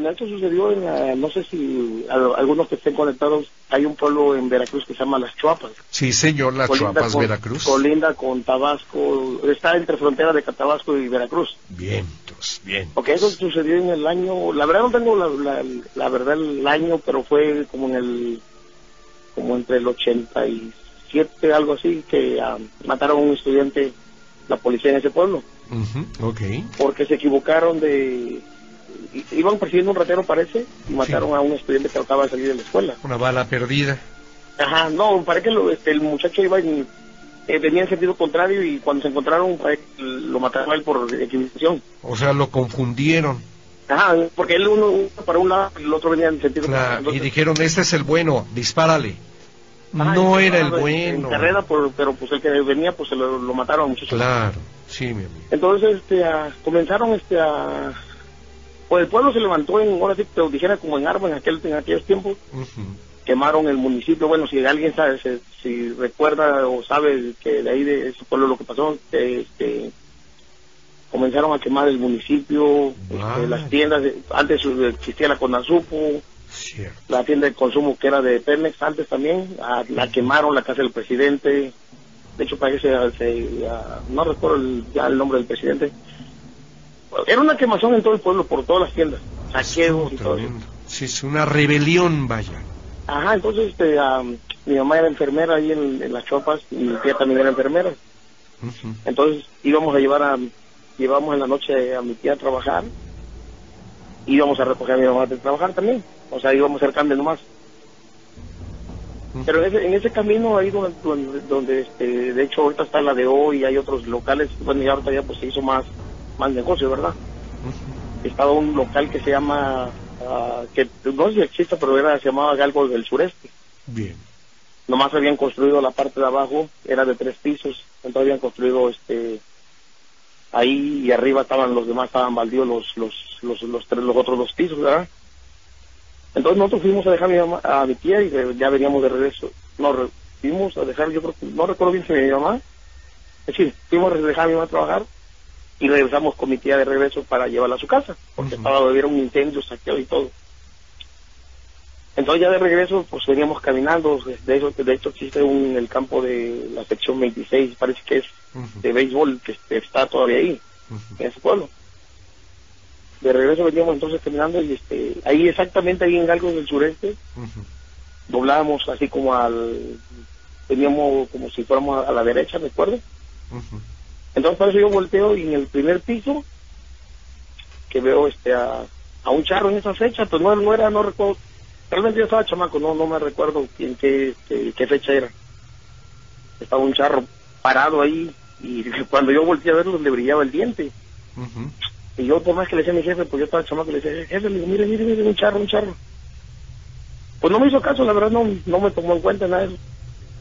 Bueno, esto sucedió en, la- no sé si a- algunos que estén conectados, hay un pueblo en Veracruz que se llama Las Chuapas. Sí, señor, las Colinda Chuapas, con- Veracruz. Colinda con Tabasco, está entre frontera de Tabasco y Veracruz. Vientos, bien. Ok, eso sucedió en el año, la verdad no tengo la, la, la verdad el año, pero fue como en el, como entre el 87, algo así, que ah, mataron a un estudiante, la policía en ese pueblo, Ujú, ok. porque se equivocaron de, iban persiguiendo un ratero parece, y mataron a un estudiante que acaba de salir de la escuela. Una bala perdida. Ajá, no, parece que lo- este, el muchacho iba en, eh, venía en sentido contrario y cuando se encontraron que lo mataron a él por equivocación. O sea, lo confundieron. Ajá, porque él uno, uno para un lado y el otro venía en sentido Claro, y dijeron, este es el bueno, dispárale. ajá, no era el En bueno. carrera, por- pero pues el que venía, pues se lo, lo mataron al muchacho. Claro, sí, mi amigo. Entonces, este, a- comenzaron, este, a... Pues el pueblo se levantó en, ahora sí, te lo dijera como en armas en, aquel, en aquellos tiempos, quemaron el municipio. Bueno, si alguien sabe, se- si recuerda o sabe que de ahí de ese pueblo lo que pasó, que, este, comenzaron a quemar el municipio, este, las tiendas, de- antes existía la Conasupo, Cierto. la tienda de consumo que era de Pemex antes también, ah, la quemaron, la casa del presidente, de hecho parece, ah, se, ah, no recuerdo el- ya el nombre del presidente, era una quemazón en todo el pueblo, por todas las tiendas, saqueos y todo. Sí, es una rebelión, vaya. Ajá, entonces este, ah, mi mamá era enfermera ahí en, en las chopas y mi tía también era enfermera, entonces íbamos a llevar a, llevamos en la noche a mi tía a trabajar, íbamos a recoger a mi mamá de trabajar también, o sea, íbamos cambio nomás. Ujú. Pero ese- en ese camino ahí donde, donde, donde, este, de hecho ahorita está la de hoy, hay otros locales, bueno, y ahorita ya pues se hizo más, más negocio, ¿verdad? Estaba un local que se llama, ah, que no sé si existe, pero era, se llamaba Galgo del Sureste. Bien. Nomás habían construido la parte de abajo, era de tres pisos, entonces habían construido este ahí y arriba estaban los demás, estaban baldíos los, los, los, los, tres, los otros dos pisos, ¿verdad? Entonces nosotros fuimos a dejar a mi, mamá, a mi tía y ya veníamos de regreso. No, fuimos a dejar, yo creo que, no recuerdo bien si mi mamá, es decir, fuimos a dejar a mi mamá a trabajar y regresamos con mi tía de regreso para llevarla a su casa, porque Ujú. estaba hubiera un incendio, saqueo y todo. Entonces ya de regreso, pues veníamos caminando, de hecho, de hecho existe un, el campo de la sección 26, parece que es de béisbol, que este, está todavía ahí, en ese pueblo. De regreso veníamos entonces caminando y este, ahí exactamente ahí en Galgos del Sureste, doblábamos así como al, veníamos como si fuéramos a, a la derecha, ¿me acuerdo? Entonces por eso yo volteo y en el primer piso, que veo este a, a un charro en esa fecha, pues no, no era, no recuerdo, realmente yo estaba chamaco, no, no me recuerdo en qué, qué, qué fecha era. Estaba un charro parado ahí y cuando yo volteé a verlo le brillaba el diente. Y yo por más que le decía a mi jefe, pues yo estaba chamaco, le decía, jefe, le digo, mire, mire, mire, un charro, un charro. Pues no me hizo caso, la verdad no, no me tomó en cuenta nada de eso.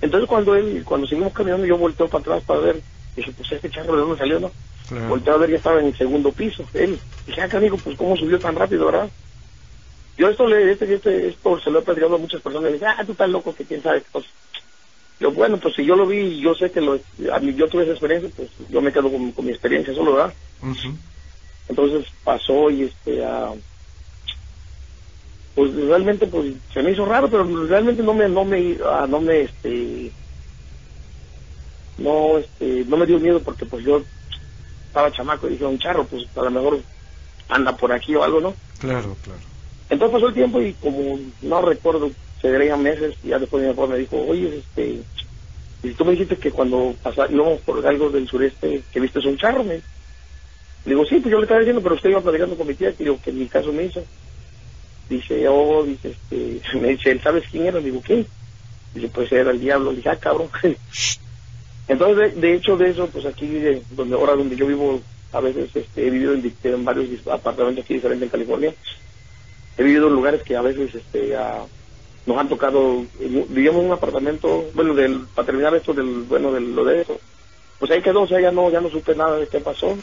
Entonces cuando él, cuando seguimos caminando, yo volteo para atrás para ver, dije, pues este charro de dónde salió, ¿no? Claro. Volteo a ver, ya estaba en el segundo piso, él. Dije, ah, amigo, pues cómo subió tan rápido, ¿verdad? Yo esto le, este, este, esto se lo he platicado a muchas personas, y le dije, ah, tú estás loco, que quién sabe qué cosa. Yo, bueno, pues si yo lo vi y yo sé que lo, a mí, yo tuve esa experiencia, pues yo me quedo con, con mi experiencia solo, ¿verdad? Ujú. Entonces pasó y este, ah, pues realmente pues se me hizo raro, pero realmente no me, no me, ah, no me, este, no, este, no me dio miedo porque pues yo estaba chamaco y dije, un charro, pues a lo mejor anda por aquí o algo, ¿no? Claro, claro. Entonces pasó el tiempo y como no recuerdo, se verían meses, y ya después mi papá me dijo, oye, este, y tú me dijiste que cuando íbamos por algo del sureste, que viste un charro, me digo, sí, pues yo le estaba diciendo, pero usted iba platicando con mi tía, que digo, que en mi caso me hizo. Dice, oh, dice, este, me dice, ¿él sabes quién era? Le digo, ¿qué? Dice, pues era el diablo. Dije, ah, cabrón. Entonces, de, hecho de eso, pues aquí, de, donde ahora donde yo vivo, a veces este, he vivido en, varios apartamentos aquí diferentes en California. He vivido en lugares que a veces este, nos han tocado, eh, vivíamos en un apartamento, bueno, del, para terminar esto del, bueno, de lo de eso, pues ahí quedó, o sea, ya no, ya no supe nada de qué pasó.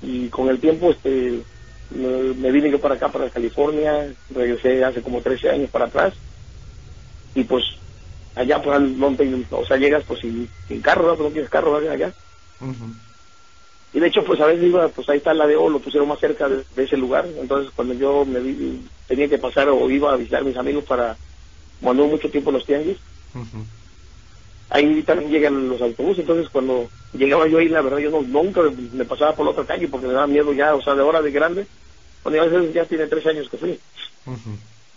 Y con el tiempo, este, me vine yo para acá, para California, regresé hace como 13 años para atrás, y pues allá pues no te- o sea llegas pues sin, sin carro ¿no? Pues no tienes carro ¿verdad? allá Ujú. Y de hecho, pues a veces iba, pues ahí está la de O, lo pusieron más cerca de, de ese lugar. Entonces, cuando yo me vi, tenía que pasar o iba a visitar a mis amigos para, cuando mucho tiempo los tianguis, ahí también llegan los autobuses. Entonces, cuando llegaba yo ahí, la verdad, yo no, nunca me pasaba por la otra calle porque me daba miedo ya, o sea, de hora de grande. Bueno, a veces ya tiene tres años que fui.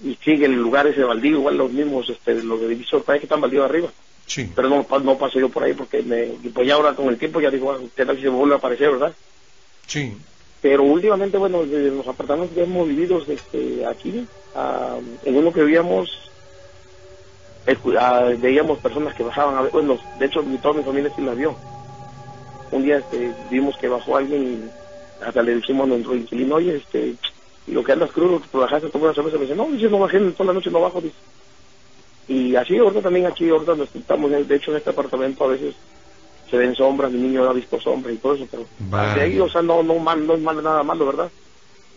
Y sigue el lugar ese baldío, igual los mismos, este, los de divisor, parece que están baldíos arriba. Sí. Pero no, no paso yo por ahí porque me, pues ya ahora con el tiempo ya digo, bueno, ¿qué tal si se vuelve a aparecer, verdad? Sí. Pero últimamente, bueno, de los apartamentos que hemos vivido este, aquí, ah, en uno que vivíamos, ah, veíamos personas que bajaban, a ver, bueno, de hecho, mi, toda mi familia sí las vio. Un día este, vimos que bajó alguien y hasta le dijimos a nuestro inquilino, oye, este, y lo que andas crudo, que te bajaste a tomar una cerveza, me dice, no, dice, no bajé, toda la noche no bajo, dice. Y así, ahorita también aquí, ahorita nos estamos, de hecho, en este apartamento a veces se ven sombras, mi niño ha visto sombras y todo eso, pero Vale. de ahí, o sea, no, no, mal, no es mal, nada malo, ¿verdad?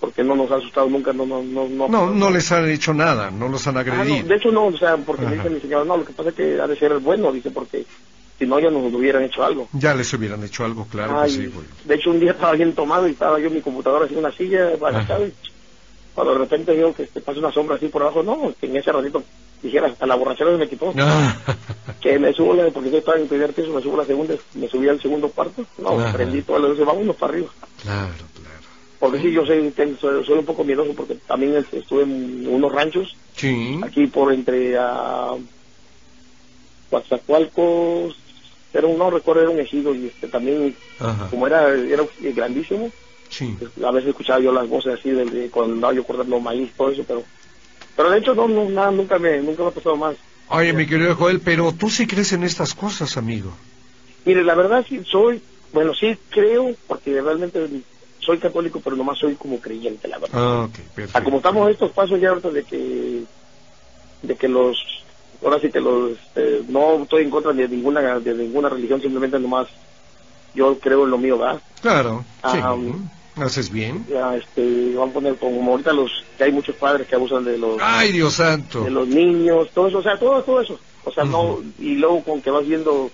Porque no nos ha asustado nunca, no, no, no, no. No, no les han hecho nada, no los han Ah, no, agredido. de hecho no, o sea, porque me Ajá. dice mi señora, no, lo que pasa es que ha de ser bueno, dice, porque si no ya nos hubieran hecho algo. Ya les hubieran hecho algo, claro Ay, que sí, güey. de hecho, un día estaba bien tomado y estaba yo en mi computadora en una silla, y cuando de repente veo que este, pasa una sombra así por abajo, no, que en ese ratito dijera, hasta la borrachera se me quitó. Ah, Que me subo, la- porque yo estaba en el primer piso, me subo a la segunda, me subí al segundo cuarto, no, Ajá. prendí todas las luces, vámonos para arriba. claro, claro. Porque sí, yo soy, soy, soy un poco miedoso porque también estuve en unos ranchos, Sí. aquí por entre a Coatzacoalcos, era un, no recuerdo, era un ejido y este también, Ajá. como era, era grandísimo, Sí. a veces escuchaba yo las voces así de, de cuando andaba yo cortando maíz, todo eso, pero pero de hecho no, no nada, nunca me, nunca me ha pasado más. Oye, mi querido Joel, pero tú sí crees en estas cosas, amigo. Mire, la verdad sí soy, bueno, sí creo, porque realmente soy católico, pero nomás soy como creyente, la verdad. Ah, ok, Ah, perfecto. como estamos estos pasos ya ahorita de que de que los ahora sí que los este, no estoy en contra de ninguna de ninguna religión simplemente nomás yo creo en lo mío ¿verdad? Claro, sí. Haces bien. Ya, este van a poner como ahorita los que hay muchos padres que abusan de los Ay, Dios santo. de los niños todo eso o sea todo todo eso o sea no Ujú. y luego con que vas viendo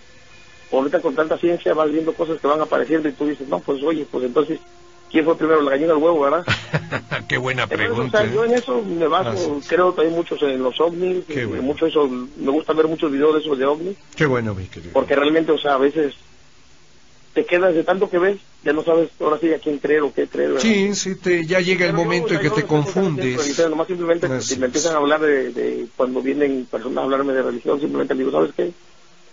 ahorita con tanta ciencia vas viendo cosas que van apareciendo y tú dices no pues oye pues entonces quién fue primero la gallina o el huevo verdad Qué buena Entonces, pregunta. o sea, yo en ¿eh? eso me baso, Ah, creo también muchos en los ovnis, Qué bueno. mucho eso, me gusta ver muchos videos de esos de ovnis, Qué bueno, mi querido. porque realmente, o sea, a veces te quedas de tanto que ves, ya no sabes ahora sí a quién creer o qué creer. ¿verdad? Sí, sí, te, ya llega el Pero momento en que te confundes. religión, Nomás simplemente si me es. empiezan a hablar de, de cuando vienen personas a hablarme de religión, simplemente digo, ¿sabes qué?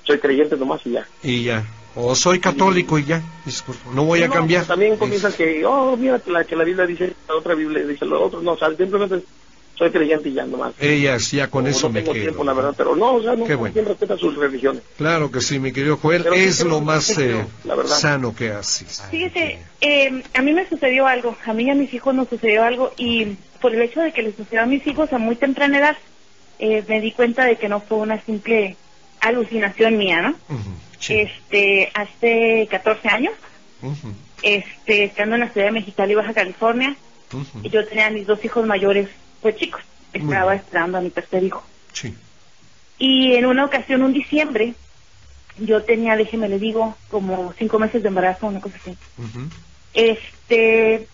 Soy creyente nomás y ya. Y ya. O soy católico y ya. Disculpa, No voy a No, cambiar. También comienzan que, oh, mira, que la, que la Biblia dice, la otra Biblia dice lo otro. No, o sea, simplemente soy creyente y ya nomás. Ellas, ya con No, eso no me tengo quedo. tiempo, la verdad, pero no, o sea, no, Qué bueno. respeta sus religiones. Claro que sí, mi querido Joel. Pero es lo más eh, la verdad. sano que haces. Fíjese, eh, a mí me sucedió algo, a mí y a mis hijos nos sucedió algo y por el hecho de que les sucedió a mis hijos a muy temprana edad, eh, me di cuenta de que no fue una simple alucinación mía, ¿no? Ujú, sí. Este, hace 14 años, Ujú, este, estando en la ciudad de Mexicali, Baja California, ujú, yo tenía a mis dos hijos mayores, pues chicos, estaba esperando a mi tercer hijo. Sí. Y en una ocasión, un diciembre, yo tenía, déjeme le digo, como cinco meses de embarazo, una cosa así. Este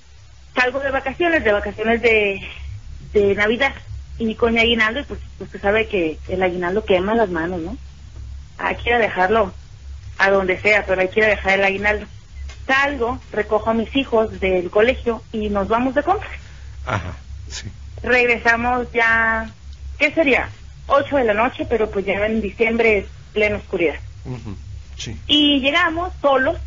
salgo de vacaciones, de vacaciones de, de Navidad y con mi aguinaldo, y pues usted sabe que el aguinaldo quema las manos, ¿no? Hay que ir a dejarlo a donde sea, pero hay que ir a dejar el aguinaldo. Salgo, recojo a mis hijos del colegio y nos vamos de compras. Ajá. Sí. Regresamos ya, ¿qué sería? 8 de la noche, pero pues ya en diciembre es plena oscuridad. Sí. Y llegamos solos,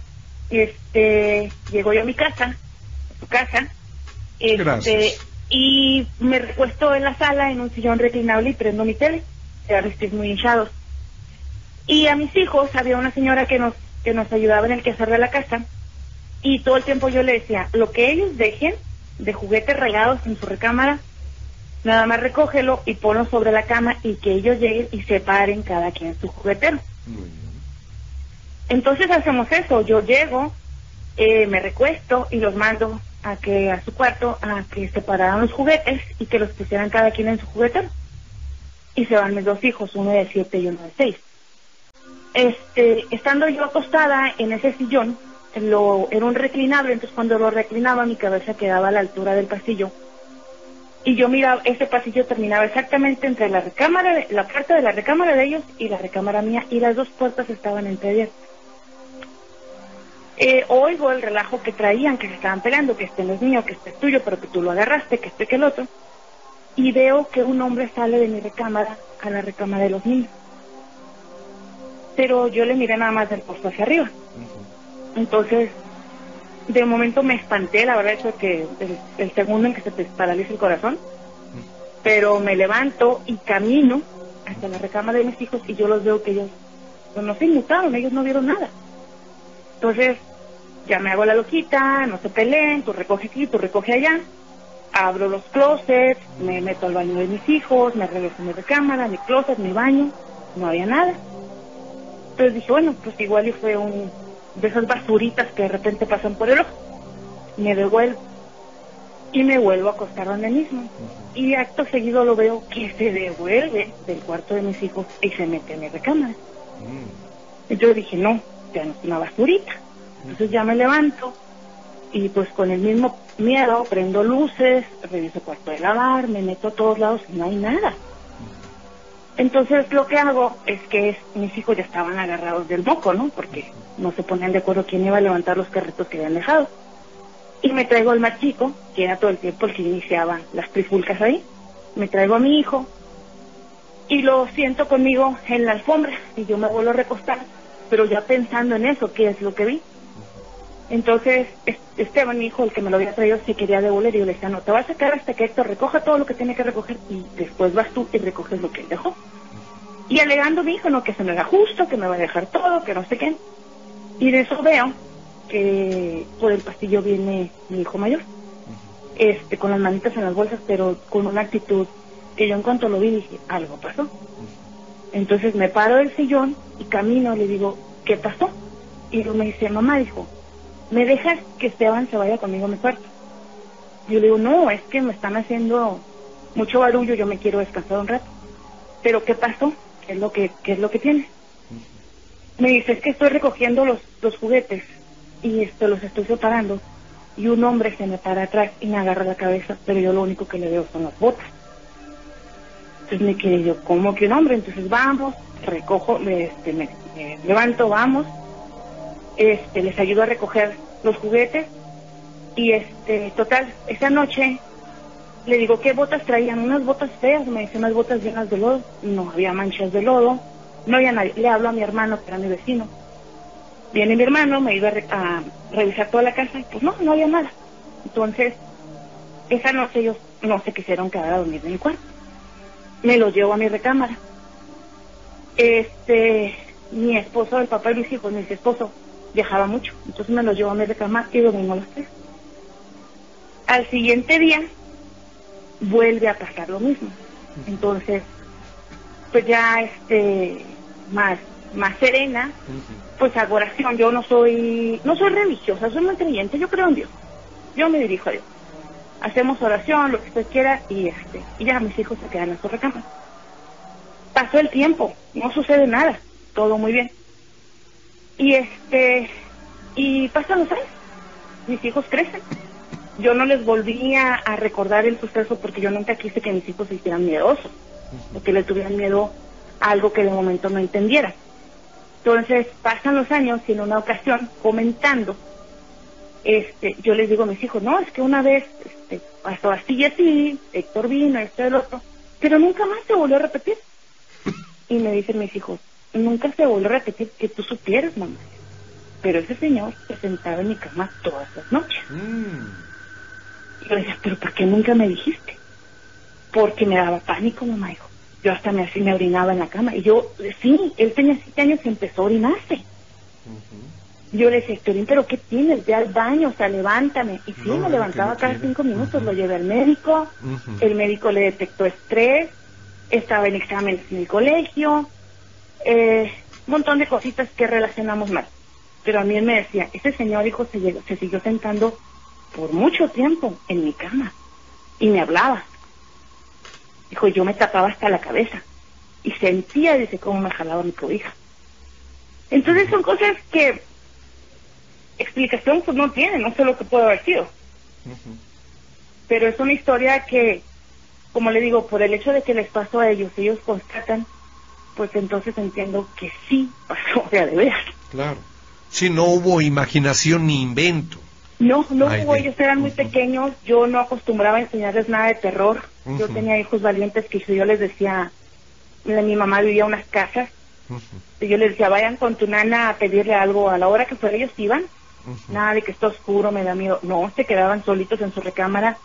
este, llego yo a mi casa, a su casa, este, Gracias. y me recuesto en la sala en un sillón reclinable y prendo mi tele, ya pies muy hinchados. Y a mis hijos había una señora que nos, que nos ayudaba en el quehacer de la casa, y todo el tiempo yo le decía, lo que ellos dejen de juguetes regados en su recámara, nada más recógelo y ponlo sobre la cama y que ellos lleguen y separen cada quien su juguetero. Muy bien. Entonces hacemos eso, yo llego, eh, me recuesto y los mando a que a su cuarto a que separaran los juguetes y que los pusieran cada quien en su juguetero. Y se van mis dos hijos, uno de siete y uno de seis. Este, estando yo acostada en ese sillón, lo, era un reclinable, entonces cuando lo reclinaba mi cabeza quedaba a la altura del pasillo. Y yo miraba, ese pasillo terminaba exactamente entre la recámara, de- la puerta de la recámara de ellos y la recámara mía, y las dos puertas estaban entreabiertas. Eh, oigo el relajo que traían, que se estaban peleando, que este no es mío, que este es tuyo, pero que tú lo agarraste, que este que el otro. Y veo que un hombre sale de mi recámara a la recámara de los niños. Pero yo le miré nada más del puesto hacia arriba. Entonces, de momento me espanté, la verdad, eso que el, segundo en que se te paraliza el corazón. Pero me levanto y camino hasta la recámara de mis hijos y yo los veo que ellos pues, no se inmutaron, ellos no vieron nada. Entonces, ya me hago la loquita, no se peleen, tú recoge aquí, tú recoge allá. Abro los closets, me meto al baño de mis hijos, me regreso a mi recámara, mi closet, mi baño, no había nada. Entonces dije, bueno, pues igual y fue un de esas basuritas que de repente pasan por el ojo. Me devuelvo y me vuelvo a acostar donde mismo. Y acto seguido lo veo que se devuelve del cuarto de mis hijos y se mete en mi recámara. Entonces dije, no, ya no es una basurita. Entonces ya me levanto y pues con el mismo miedo prendo luces, reviso el cuarto de lavar, me meto a todos lados y no hay nada. Entonces lo que hago es que mis hijos ya estaban agarrados del moco, ¿no? Porque no se ponían de acuerdo quién iba a levantar los carritos que habían dejado. Y me traigo al más chico, que era todo el tiempo el que iniciaba las trifulcas ahí. Me traigo a mi hijo y lo siento conmigo en la alfombra y yo me vuelvo a recostar, pero ya pensando en eso, ¿qué es lo que vi? Entonces, es- Esteban, mi hijo, el que me lo había traído, se quería devolver y yo le decía, no, te vas a sacar hasta que Héctor recoja todo lo que tiene que recoger y después vas tú y recoges lo que él dejó. Y alegando mi hijo, no, que se me haga justo, que me va a dejar todo, que no sé qué. Y de eso veo que por el pasillo viene mi hijo mayor, este, con las manitas en las bolsas, pero con una actitud que yo en cuanto lo vi dije, algo pasó. Entonces me paro del sillón y camino, le digo, ¿qué pasó? Y luego me dice, mamá, dijo, ¿me dejas que Esteban se vaya conmigo a mi cuarto? Yo le digo, no, es que me están haciendo mucho barullo, yo me quiero descansar un rato. ¿Pero qué pasó? ¿Qué es lo que, qué es lo que tiene? Me dice, es que estoy recogiendo los, los juguetes y esto los estoy separando y un hombre se me para atrás y me agarra la cabeza, pero yo lo único que le veo son las botas. Entonces me quedé yo, ¿cómo que un hombre? Entonces vamos, recojo, me, este, me, me levanto, vamos, este, les ayudo a recoger los juguetes y este, total, esa noche le digo, ¿qué botas traían? Unas botas feas, me dice, unas botas llenas de lodo, no había manchas de lodo, no había nadie, le hablo a mi hermano, que era mi vecino, viene mi hermano, me iba a, re- a revisar toda la casa y pues no, no había nada. Entonces, esa noche ellos no se quisieron quedar a dormir en mi cuarto. Me los llevo a mi recámara. Este, mi esposo, el papá de mis hijos, mi esposo, viajaba mucho. Entonces me los llevo a mi recámara y dormimos los tres. Al siguiente día, vuelve a pasar lo mismo. Entonces, pues ya este, más, más serena, pues hago oración. Yo no soy, no soy religiosa, soy muy creyente, yo creo en Dios. Yo me dirijo a Dios. Hacemos oración, lo que usted quiera, y este, y ya mis hijos se quedan en su recámara. Pasó el tiempo, no sucede nada, todo muy bien. Y este, y pasan los años, mis hijos crecen. Yo no les volvía a recordar el suceso porque yo nunca quise que mis hijos se hicieran miedosos, o que le tuvieran miedo a algo que de momento no entendieran. Entonces pasan los años y en una ocasión, comentando, este, yo les digo a mis hijos, no, es que una vez este, pasó así y así, Héctor vino, esto y el otro, pero nunca más se volvió a repetir. Y me dicen mis hijos, nunca se volvió a repetir que tú supieras, mamá. Pero ese señor se sentaba en mi cama todas las noches. Y yo le decía, pero ¿por qué nunca me dijiste? Porque me daba pánico, mamá, dijo. Yo hasta me, así me orinaba en la cama. Y yo, sí, él tenía siete años y empezó a orinarse. Yo le decía, Héctorín, ¿pero qué tienes? Ve al baño, o sea, levántame. Y sí, No, me levantaba cada quiere. cinco minutos, lo llevé al médico. El médico le detectó estrés, estaba en exámenes en el colegio, eh, un montón de cositas que relacionamos mal. Pero a mí él me decía, ese señor hijo se, llegó- se siguió sentando por mucho tiempo en mi cama y me hablaba. Dijo, yo me tapaba hasta la cabeza y sentía, dice, cómo me jalaba mi cobija. Entonces son cosas que explicación pues no tiene, no sé lo que puede haber sido. Pero es una historia que, como le digo, por el hecho de que les pasó a ellos, ellos constatan, pues entonces entiendo que sí pasó, de veras. Claro. Sí, no hubo imaginación ni invento. No, no Ay, hubo, ellos eran muy Ujú. pequeños, yo no acostumbraba a enseñarles nada de terror. Yo Ujú. tenía hijos valientes que yo les decía, mi mamá vivía en unas casas, Ujú, y yo les decía, vayan con tu nana a pedirle algo, a la hora que fuera ellos iban, nada de que está oscuro, me da miedo. No, se quedaban solitos en su recámara,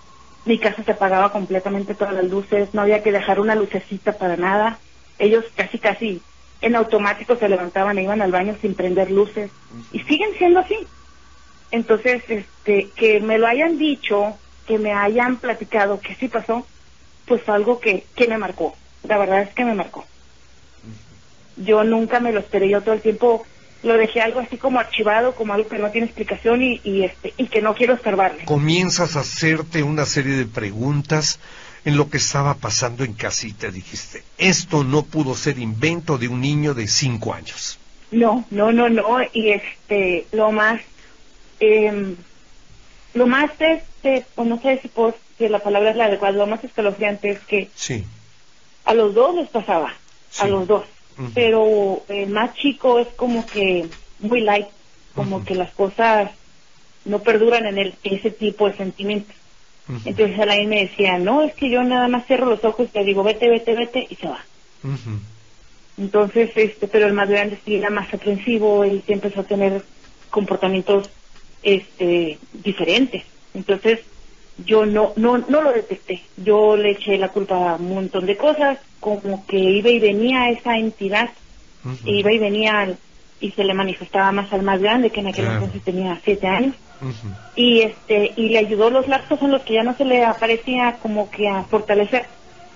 mi casa se apagaba completamente todas las luces, no había que dejar una lucecita para nada. Ellos casi, casi en automático se levantaban e iban al baño sin prender luces. Y siguen siendo así. Entonces, este, que me lo hayan dicho, que me hayan platicado que sí pasó, pues algo que, que me marcó. La verdad es que me marcó. Yo nunca me lo esperé, yo todo el tiempo lo dejé algo así como archivado, como algo que no tiene explicación y, este y que no quiero estorbarle. Comienzas a hacerte una serie de preguntas en lo que estaba pasando en casita. Dijiste, esto no pudo ser invento de un niño de cinco años. No, no, no, no. Y este, lo más, eh, lo más, este, pues no sé si, puedo- si la palabra es la adecuada, lo más escalofriante es que Sí. a los dos les pasaba, a los dos. Pero el más chico es como que muy light, como que las cosas no perduran en él, ese tipo de sentimientos. Ujú, Entonces él me decía, no, es que yo nada más cierro los ojos y le digo, vete, vete, vete, y se va. Entonces, este, pero el más grande sí era más aprensivo, él sí empezó a tener comportamientos este diferentes. Entonces, yo no no no lo detecté. Yo le eché la culpa a un montón de cosas, como que iba y venía esa entidad, iba y venía y se le manifestaba más al más grande, que en aquel Claro. entonces tenía siete años Y este y le ayudó los lapsos en los que ya no se le aparecía como que a fortalecer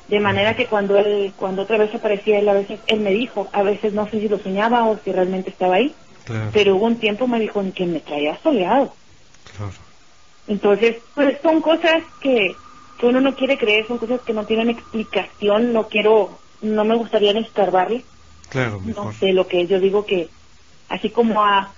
de manera que cuando él cuando otra vez aparecía él a veces él me dijo a veces no sé si lo soñaba o si realmente estaba ahí Claro, pero hubo un tiempo me dijo en que me traía soleado claro. entonces pues son cosas que que uno no quiere creer son cosas que no tienen explicación no quiero no me gustaría escarbarle Claro, no mejor. sé lo que. Yo digo que así como a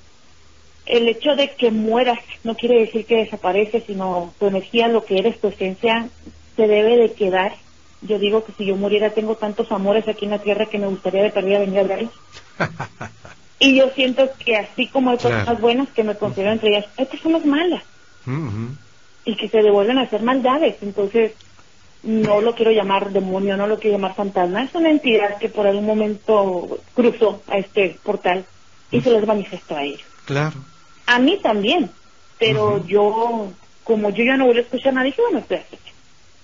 el hecho de que mueras no quiere decir que desaparece, sino tu energía, lo que eres, tu esencia, se debe de quedar. Yo digo que si yo muriera tengo tantos amores aquí en la tierra que me gustaría de perdida venir a verlos. y yo siento que así como hay Claro. personas buenas que me considero entre ellas, hay personas malas Ujú. y que se devuelven a hacer maldades. Entonces, no lo quiero llamar demonio, no lo quiero llamar fantasma. Es una entidad que por algún momento cruzó a este portal y se les manifestó a ellos. Claro. A mí también, pero yo, como yo ya no voy a escuchar nada, dije, bueno, estoy aquí.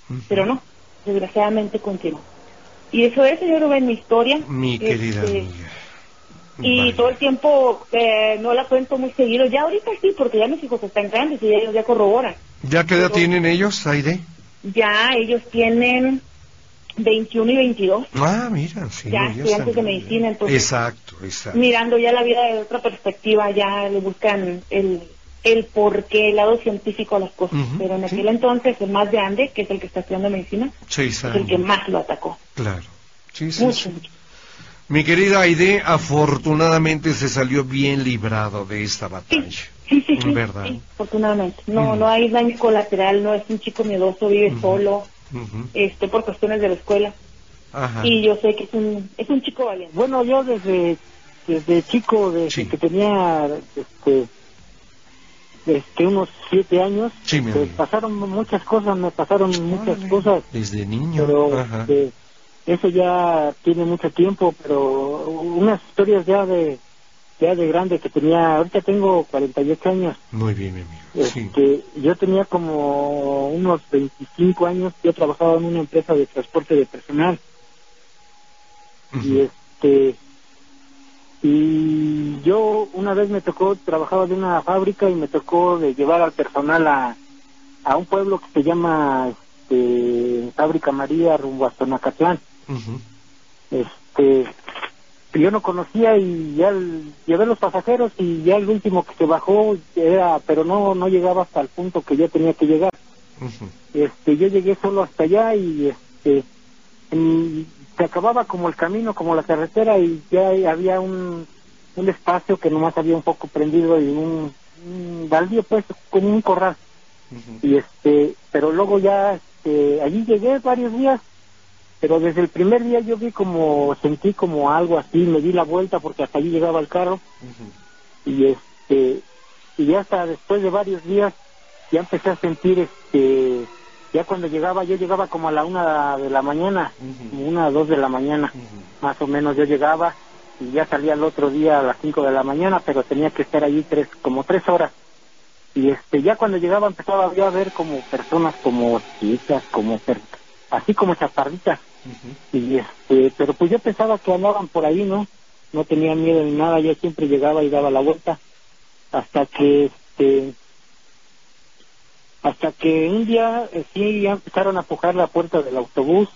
Ujú. Pero no, desgraciadamente continuó. Y eso es, señor Rubén, mi historia. Mi querida Este, amiga. y todo el tiempo eh, no la cuento muy seguido. Ya ahorita sí, porque ya mis hijos están grandes y ellos ya corroboran. ¿Ya qué edad pero- tienen ellos, Aide? Ya ellos tienen 21 y 22, Ah, mira, sí. Ya, estudiantes de medicina, entonces- Exacto, exacto. mirando ya la vida de otra perspectiva, ya le buscan el, el porqué, el lado científico a las cosas. Pero en sí. aquel entonces, el más grande, que es el que está estudiando medicina, Seis es el que más lo atacó. Claro. Sí, sí, Mucho, mucho. Mi querida Aide, afortunadamente se salió bien librado de esta batalla. sí, sí, sí, ¿Verdad? sí, afortunadamente. No, Mm. no hay daño colateral, no es un chico miedoso, vive solo, Este, por cuestiones de la escuela. Ajá. Y yo sé que es un, es un chico valiente. Bueno, yo desde, desde chico, desde Sí. que tenía este, este, unos siete años, Sí, mi pues, pasaron muchas cosas, me pasaron muchas cosas, Desde niño. pero Ajá. este, eso ya tiene mucho tiempo, pero unas historias ya de ya de grande que tenía, ahorita tengo 48 años, Muy bien, mi amigo. Sí. este, yo tenía como unos 25 años, yo trabajaba en una empresa de transporte de personal y este y yo una vez me tocó trabajaba de una fábrica y me tocó de llevar al personal a, a un pueblo que se llama este, Fábrica María rumbo a Tonacatlán este yo no conocía y ya el- llevé los pasajeros y ya el último que se bajó era pero no no llegaba hasta el punto que yo tenía que llegar. Este yo llegué solo hasta allá y este y se acababa como el camino como la carretera y ya había un un espacio que nomás había un poco prendido y un mm, baldío, pues, como un corral. Y este, pero luego ya, este, allí llegué varios días, pero desde el primer día yo vi como, sentí como algo así, me di la vuelta porque hasta allí llegaba el carro y este, y ya hasta después de varios días ya empecé a sentir este, ya cuando llegaba, yo llegaba como a la una de la mañana, una o dos de la mañana, más o menos yo llegaba y ya salía el otro día a las cinco de la mañana, pero tenía que estar allí tres, como tres horas. Y este, ya cuando llegaba empezaba yo a ver como personas como chicas, como per- así como chaparritas. Y este, pero pues yo pensaba que andaban por ahí, ¿no? No tenía miedo ni nada, yo siempre llegaba y daba la vuelta. Hasta que este, hasta que un día eh, sí ya empezaron a pujar la puerta del autobús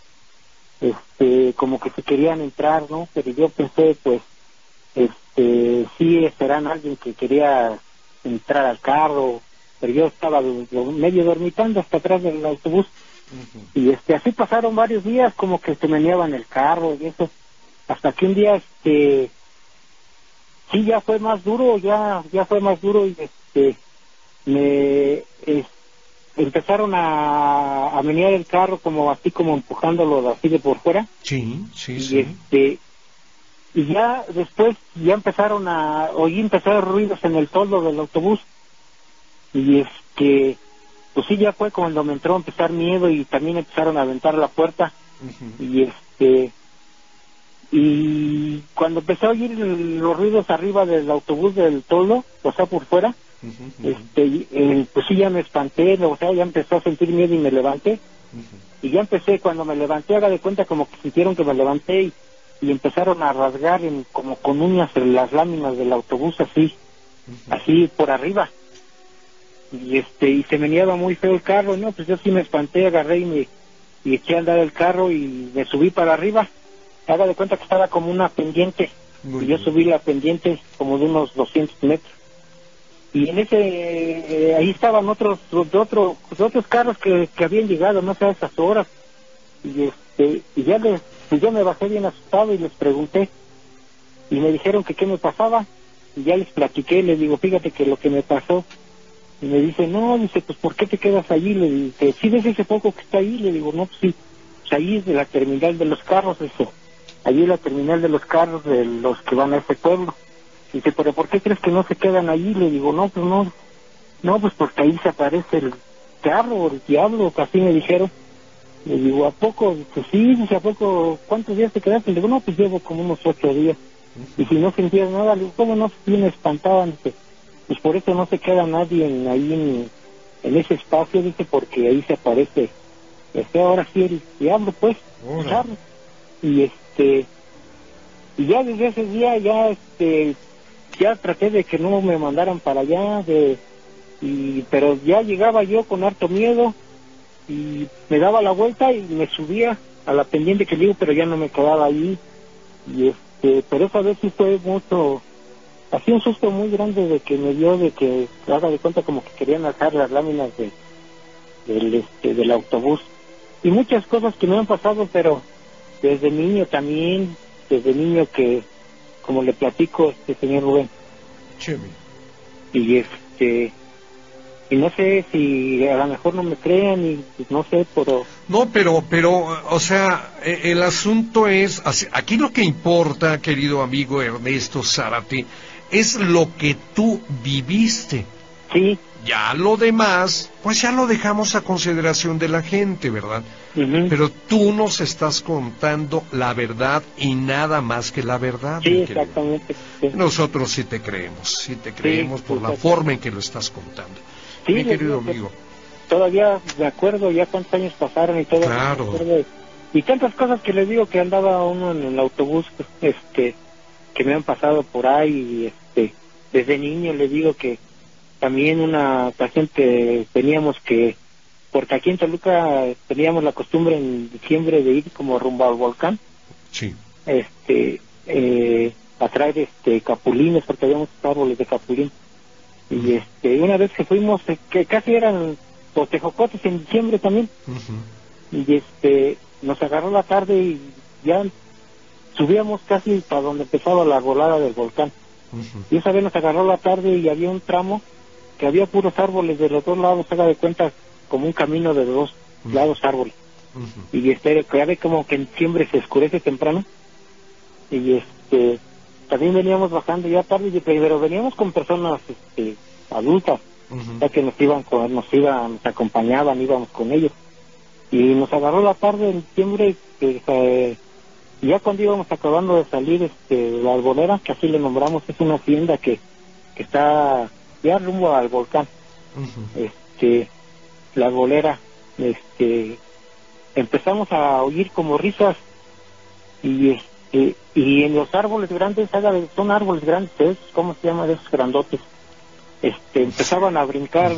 este como que se querían entrar no pero yo pensé pues este sí serán alguien que quería entrar al carro pero yo estaba medio dormitando hasta atrás del autobús Y este así pasaron varios días como que se meneaban el carro y eso. Hasta que un día este sí ya fue más duro ya ya fue más duro y este me es- empezaron a, a menear el carro como así como empujándolo así de por fuera. Sí, sí, y sí. este y ya después ya empezaron a oí empezar ruidos en el toldo del autobús. Y este pues sí ya fue cuando me entró a empezar miedo y también empezaron a aventar la puerta. Y este y cuando empecé a oír los ruidos arriba del autobús del toldo o sea por fuera este eh, pues sí ya me espanté o sea ya empezó a sentir miedo y me levanté. y ya empecé cuando me levanté haga de cuenta como que sintieron que me levanté y, y empezaron a rasgar en, como con uñas en las láminas del autobús así así por arriba y este y se meneaba muy feo el carro no pues yo sí me espanté agarré y me y eché a andar el carro y me subí para arriba. Haga de cuenta que estaba como una pendiente Muy y yo subí la pendiente como de unos 200 metros. Y en ese eh, ahí estaban otros de otro, de otros carros que, que habían llegado no sé a esas horas. Y este y ya les yo me bajé bien asustado y les pregunté. Y me dijeron que qué me pasaba. Y ya les platiqué les digo fíjate que lo que me pasó y me dice no dice pues por qué te quedas allí le dije sí ves ese foco que está ahí le digo no pues sí pues ahí es de la terminal de los carros eso allí es la terminal de los carros de los que van a ese pueblo dice pero por qué crees que no se quedan allí le digo no pues no no pues porque ahí se aparece el carro el diablo así me dijeron le digo, ¿a poco? Pues sí, dice, ¿a poco? ¿Cuántos días te quedaste? Le digo, no, pues llevo como unos ocho días. Y si no sentías nada, le digo, ¿cómo no? Bien espantaban. Dice, pues por eso no se queda nadie en, ahí en, en ese espacio, dice, porque ahí se aparece. Este, ahora sí el diablo, pues. Y este, y ya desde ese día, ya este, ya traté de que no me mandaran para allá, de, y, pero ya llegaba yo con harto miedo y me daba la vuelta y me subía a la pendiente que digo, pero ya no me quedaba ahí. Y este, pero esa vez sí fue mucho, así un susto muy grande de que me dio de que haga de cuenta como que querían alzar las láminas de, del este del autobús y muchas cosas que me han pasado, pero desde niño también, desde niño que como le platico este señor Rubén Chemi. y este y no sé si a lo mejor no me crean y no sé pero No, pero, pero, o sea, e- el asunto es, aquí lo que importa, querido amigo Ernesto Zárate, es lo que tú viviste. sí Ya lo demás, pues ya lo dejamos a consideración de la gente, ¿verdad? Pero tú nos estás contando la verdad y nada más que la verdad. sí exactamente sí. Nosotros sí te creemos, sí te creemos por la forma en que lo estás contando. Sí, mi querido amigo. todavía me acuerdo ya cuántos años pasaron y todo Claro. y tantas cosas que les digo que andaba uno en el autobús este que me han pasado por ahí y, desde niño le digo que también una ocasión que teníamos que porque aquí en Toluca teníamos la costumbre en diciembre de ir como rumbo al volcán. Sí. este eh, a traer este capulines porque había muchos árboles de capulín. Y este una vez que fuimos eh, que casi eran los tejocotes en diciembre también. Y este nos agarró la tarde y ya subíamos casi para donde empezaba la volada del volcán Y esa vez nos agarró la tarde y había un tramo porque había puros árboles de los dos lados, haga de cuenta como un camino de dos Mm. lados árboles. Y este, ya ve como que en diciembre se oscurece temprano. Y este, también veníamos bajando ya tarde, y- pero veníamos con personas este, adultas, ya que nos iban, con, nos iban, nos acompañaban, íbamos con ellos. Y nos agarró la tarde en diciembre, que eh, ya cuando íbamos acabando de salir, este, la arbolera, que así le nombramos, es una hacienda que, que está ya rumbo al volcán. Este la arbolera este empezamos a oír como risas. Y este y en los árboles grandes son árboles grandes ¿sabes cómo se llama de esos grandotes este empezaban a brincar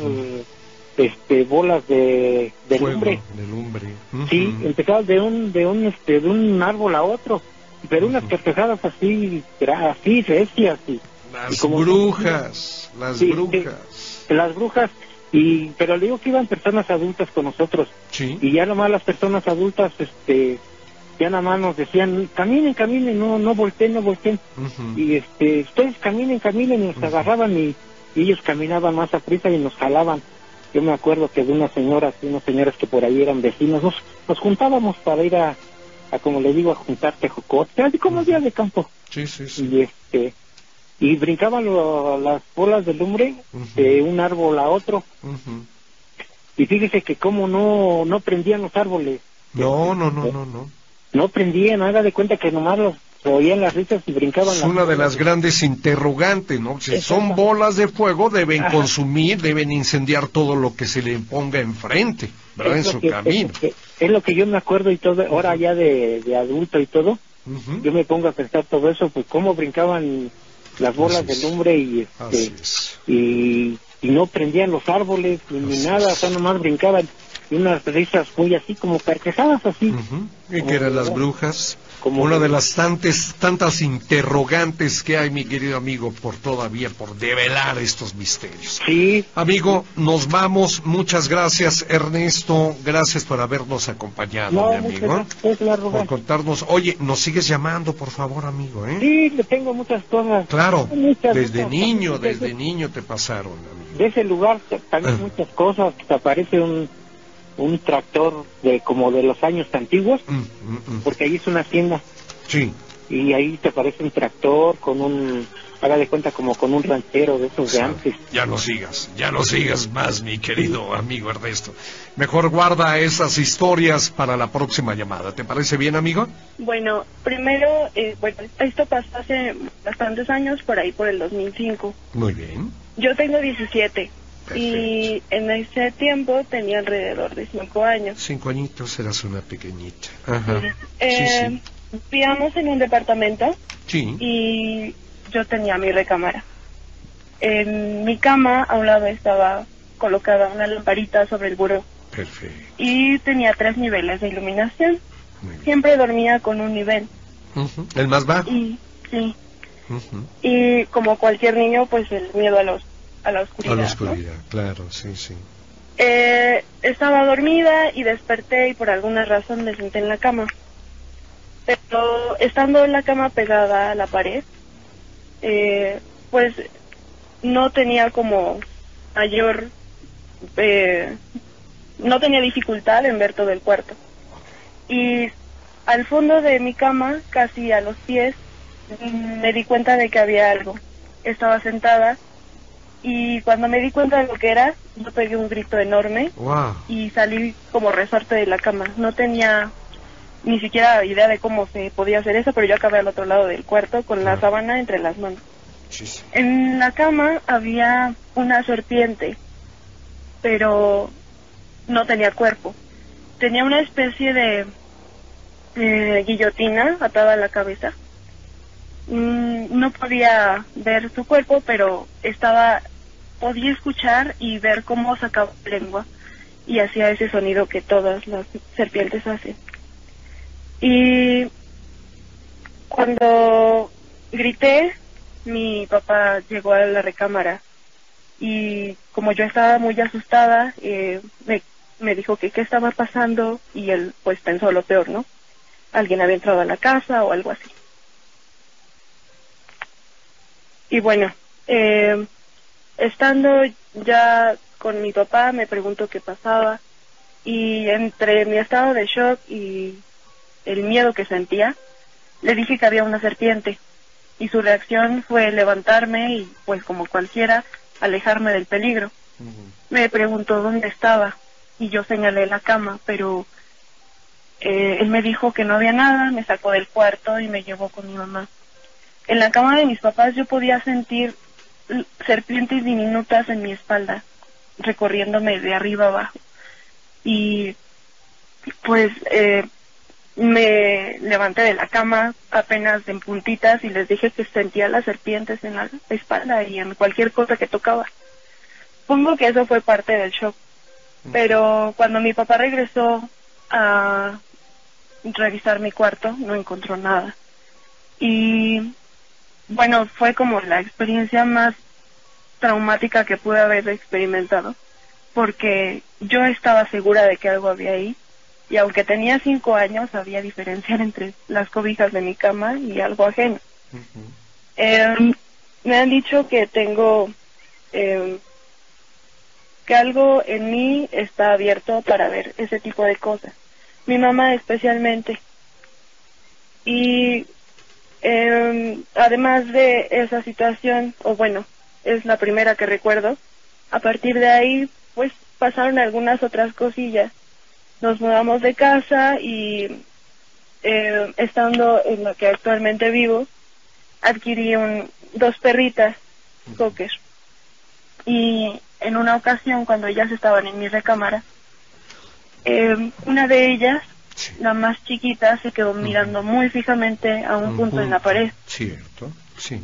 este bolas de, de Fuego, lumbre de lumbre. sí empezaban de un de un este de un árbol a otro pero unas Ujú. carcajadas así así recias y Las y como- brujas, las Sí, sí. brujas. las brujas y pero le digo que iban personas adultas con nosotros Sí. y ya nomás las personas adultas este ya nada más nos decían caminen caminen no no volteen no volteen y este ustedes caminen caminen y nos agarraban y, y ellos caminaban más a prisa y nos jalaban yo me acuerdo que de unas señoras y unas señoras que por ahí eran vecinos nos, nos juntábamos para ir a, a como le digo a juntar tejocote así como día de campo Sí, sí, sí. y este y brincaban lo- las bolas de lumbre de un árbol a otro Ujú. y fíjese que como no no prendían los árboles No, no, no, no, no. no prendían haga de cuenta que nomás los oían las risas y brincaban Es una de las grandes interrogantes, ¿no? Si son bolas de fuego, deben Ajá. consumir, deben incendiar todo lo que se le ponga enfrente, ¿verdad? En Es lo su que- camino. Es lo, que, es lo que yo me acuerdo y todo, ahora ya de, de adulto y todo, Ujú. yo me pongo a pensar todo eso, pues cómo brincaban las bolas Así de lumbre y este es. y, y no prendían los árboles ni, Así nada, o sea, nomás brincaban y unas risas muy así como carcajadas así. Ujú. ¿Y qué eran las brujas? Como- Una de las tantas, tantas interrogantes que hay, mi querido amigo, por todavía, por develar estos misterios. Sí, Amigo, nos vamos. Muchas gracias, Ernesto. Gracias por habernos acompañado, no, mi amigo. gracias, Por contarnos. Oye, nos sigues llamando, por favor, amigo, ¿eh? Sí, le tengo muchas cosas. Claro, Muchas, desde muchas niño, desde niño te pasaron, amigo. de ese lugar también Ah. muchas cosas te aparece un un tractor de como de los años antiguos Mm, mm, mm. porque ahí es una hacienda Sí, y ahí te aparece un tractor con un haga de cuenta como con un ranchero de esos de antes ya no sigas, ya no sigas más, mi querido amigo Ernesto. Mejor guarda esas historias para la próxima llamada. ¿Te parece bien, amigo? Bueno, primero, eh, bueno, esto pasó hace bastantes años, por ahí por el 2005. Muy bien. Yo tengo 17 y en ese tiempo tenía alrededor de 5 años. Cinco añitos eras una pequeñita. Ajá. Sí, Eh, Vivíamos en un departamento sí. Sí. y yo tenía mi recámara. En mi cama a un lado estaba colocada una lamparita sobre el buró Perfecto. y tenía tres niveles de iluminación. Siempre dormía con un nivel. ¿El más bajo? y sí, y como cualquier niño pues el miedo a los a la oscuridad. A la ¿no? oscuridad, claro, sí, sí. Eh, estaba dormida y desperté y por alguna razón me senté en la cama. Pero estando en la cama pegada a la pared, eh, pues no tenía como mayor, eh, no tenía dificultad en ver todo el cuarto. Y al fondo de mi cama, casi a los pies, me di cuenta de que había algo. Estaba sentada y cuando me di cuenta de lo que era, yo pegué un grito enorme Wow. y salí como resorte de la cama. No tenía ni siquiera idea de cómo se podía hacer eso, pero yo acabé al otro lado del cuarto con la sábana entre las manos. En la cama había una serpiente, pero no tenía cuerpo. Tenía una especie de eh, guillotina atada a la cabeza. Mm, no podía ver su cuerpo, pero estaba podía escuchar y ver cómo sacaba lengua y hacía ese sonido que todas las serpientes hacen. Y cuando grité, mi papá llegó a la recámara y como yo estaba muy asustada, eh, me, me dijo que qué estaba pasando y él pues pensó lo peor, ¿no? Alguien había entrado a la casa o algo así. Y bueno, eh, estando ya con mi papá me preguntó qué pasaba y entre mi estado de shock y el miedo que sentía, le dije que había una serpiente y su reacción fue levantarme y pues como cualquiera alejarme del peligro. Me preguntó dónde estaba y yo señalé la cama, pero eh, él me dijo que no había nada, me sacó del cuarto y me llevó con mi mamá. En la cama de mis papás yo podía sentir serpientes diminutas en mi espalda, recorriéndome de arriba abajo. Y pues eh, me levanté de la cama apenas en puntitas y les dije que sentía las serpientes en la espalda y en cualquier cosa que tocaba. Supongo que eso fue parte del shock. Pero cuando mi papá regresó a revisar mi cuarto, no encontró nada. Y bueno, fue como la experiencia más traumática que pude haber experimentado, porque yo estaba segura de que algo había ahí, y aunque tenía cinco años, sabía diferenciar entre las cobijas de mi cama y algo ajeno. Em, me han dicho que tengo, eh, que algo en mí está abierto para ver ese tipo de cosas. Mi mamá especialmente. Y eh, además de esa situación, o bueno, es la primera que recuerdo, a partir de ahí, pues pasaron algunas otras cosillas. Nos mudamos de casa y eh, estando en la que actualmente vivo, adquirí un, dos perritas, cocker. Y en una ocasión, cuando ellas estaban en mi recámara, eh, una de ellas la más chiquita se quedó mirando muy fijamente a un, punto, en la pared. Cierto, sí.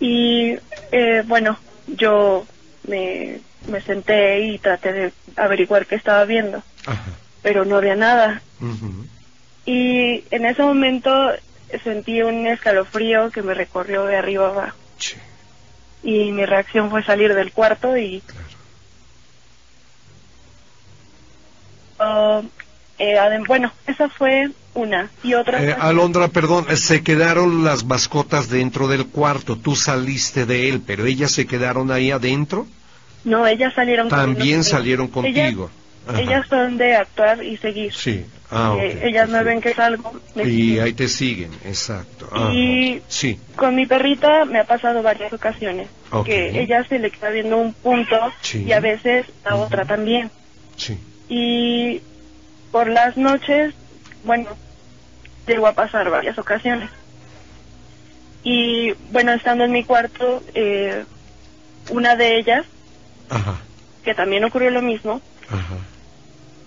Y eh, bueno, yo me, me senté y traté de averiguar qué estaba viendo, pero no había nada. Y en ese momento sentí un escalofrío que me recorrió de arriba abajo. Sí. Y mi reacción fue salir del cuarto y... Claro. Uh, eh, bueno, esa fue una. Y otra. Eh, Alondra, perdón, se quedaron las mascotas dentro del cuarto. Tú saliste de él, pero ellas se quedaron ahí adentro. No, ellas salieron. También salieron contigo. Ellas, son de actuar y seguir. Sí. Ah, eh, ellas me ven que salgo. y ahí te siguen, exacto. Y sí. con mi perrita me ha pasado varias ocasiones. Que ella se le queda viendo un punto y a veces la otra también. Sí. Y por las noches, bueno, llegó a pasar varias ocasiones. Y bueno, estando en mi cuarto, eh, una de ellas, que también ocurrió lo mismo,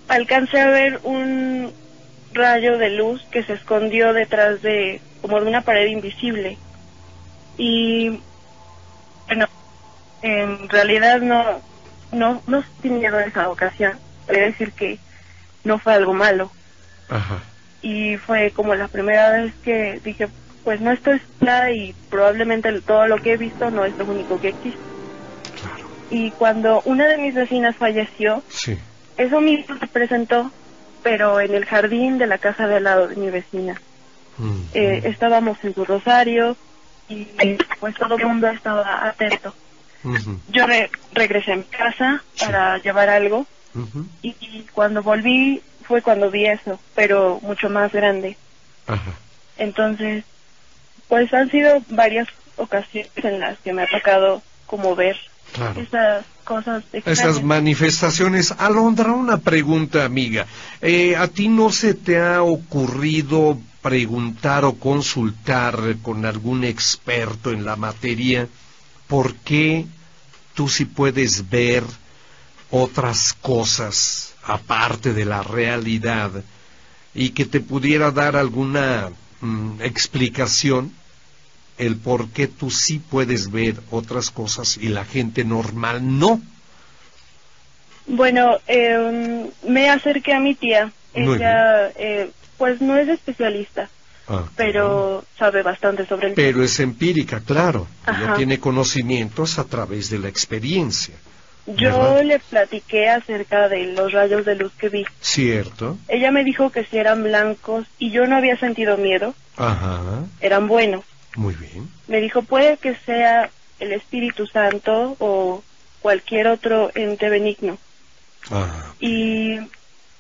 alcancé a ver un rayo de luz que se escondió detrás de, como de una pared invisible. Y bueno, en realidad no, no, no sentí miedo en esa ocasión. Voy decir que no fue algo malo. Y fue como la primera vez que dije, pues no estoy sola y probablemente todo lo que he visto no es lo único que existe. Y cuando una de mis vecinas falleció, eso mismo se presentó, pero en el jardín de la casa de al lado de mi vecina. Mm, eh, estábamos en su rosario y pues todo el mundo estaba atento. Yo regresé a mi casa para llevar algo y, cuando volví fue cuando vi eso, pero mucho más grande. Entonces, pues han sido varias ocasiones en las que me ha tocado como ver esas cosas. Esas manifestaciones. Alondra, una pregunta, amiga. Eh, ¿A ti no se te ha ocurrido preguntar o consultar con algún experto en la materia por qué tú sí puedes ver otras cosas aparte de la realidad y que te pudiera dar alguna mm, explicación el por qué tú sí puedes ver otras cosas y la gente normal no. Bueno, em, me acerqué a mi tía. Ella, eh, pues no es especialista, ah, pero sabe bastante sobre el Pero es empírica, claro. Ella tiene conocimientos a través de la experiencia. Yo le platiqué acerca de los rayos de luz que vi. Cierto. Ella me dijo que si eran blancos y yo no había sentido miedo. Ajá. Eran buenos. Muy bien. Me dijo, puede que sea el Espíritu Santo o cualquier otro ente benigno. Ah, Y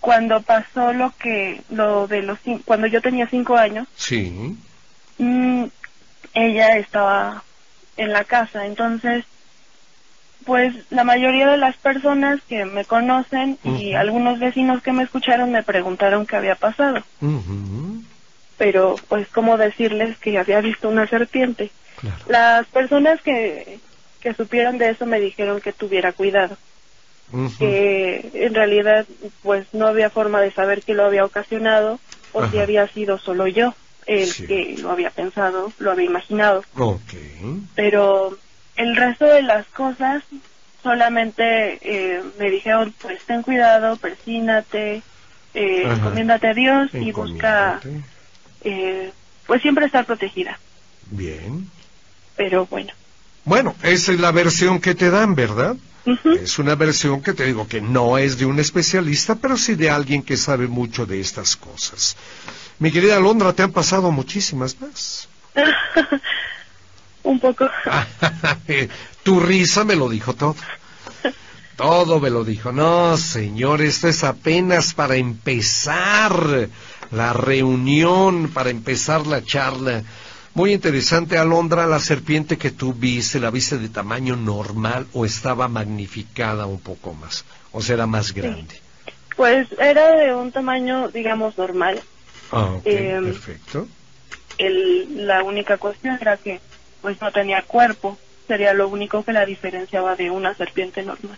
cuando pasó lo que, lo de los, cuando yo tenía cinco años, sí. mm, ella estaba en la casa, entonces, pues la mayoría de las personas que me conocen y algunos vecinos que me escucharon me preguntaron qué había pasado, pero pues cómo decirles que había visto una serpiente. Claro. Las personas que, que supieron de eso me dijeron que tuviera cuidado, que en realidad pues no había forma de saber qué lo había ocasionado o si había sido solo yo el Sí. que lo había pensado, lo había imaginado. Pero el resto de las cosas solamente eh, me dijeron pues ten cuidado, persínate, eh, Ajá. encomiéndate a Dios y busca eh, pues siempre estar protegida. Bien. Pero bueno. Bueno, esa es la versión que te dan, ¿verdad? Es una versión que te digo que no es de un especialista, pero sí de alguien que sabe mucho de estas cosas. Mi querida Alondra, te han pasado muchísimas más. Un poco. tu risa me lo dijo todo. Todo me lo dijo. No, señor, esto es apenas para empezar la reunión, para empezar la charla. Muy interesante, Alondra, la serpiente que tú viste, ¿la viste de tamaño normal o estaba magnificada un poco más? O sea, era más grande. Pues era de un tamaño, digamos, normal. Ah, Em, perfecto. El, la única cuestión era que pues no tenía cuerpo. Sería lo único que la diferenciaba de una serpiente normal.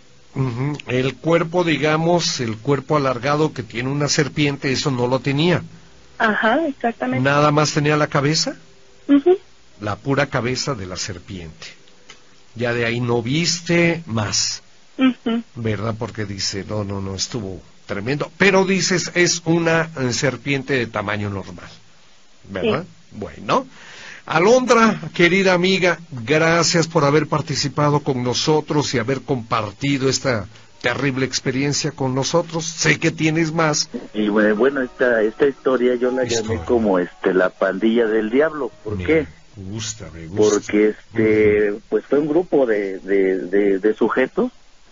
El cuerpo, digamos, el cuerpo alargado que tiene una serpiente, eso no lo tenía. Ajá, exactamente. Nada más tenía la cabeza, Ujú. la pura cabeza de la serpiente. Ya de ahí no viste más. ¿verdad? Porque dice, no, no, no, estuvo tremendo. Pero dices, es una eh, serpiente de tamaño normal, ¿verdad? Bueno. Alondra, querida amiga, gracias por haber participado con nosotros y haber compartido esta terrible experiencia con nosotros. Sé que tienes más. Y bueno, esta, esta historia yo la Historia. llamé como este la pandilla del diablo. ¿Por Me qué? gusta, me gusta. Porque este, pues fue un grupo de, de, de, de sujetos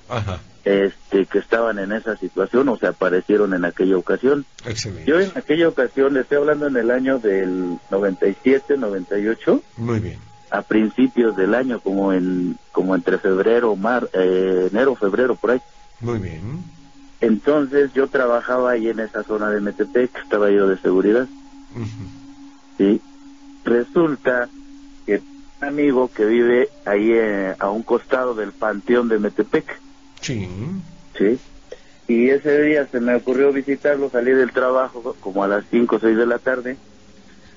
Ajá, este que estaban en esa situación o se aparecieron en aquella ocasión. excelente. Yo en aquella ocasión, le estoy hablando en el año del 97, 98, Muy bien. a principios del año, como en como entre febrero, mar, eh, enero, febrero, por ahí. Muy bien. Entonces yo trabajaba ahí en esa zona de Metepec, estaba yo de seguridad. Ujú. ¿sí? Resulta que un amigo que vive ahí eh, a un costado del panteón de Metepec, Sí. ¿sí? Y ese día se me ocurrió visitarlo, salí del trabajo como a las 5 o 6 de la tarde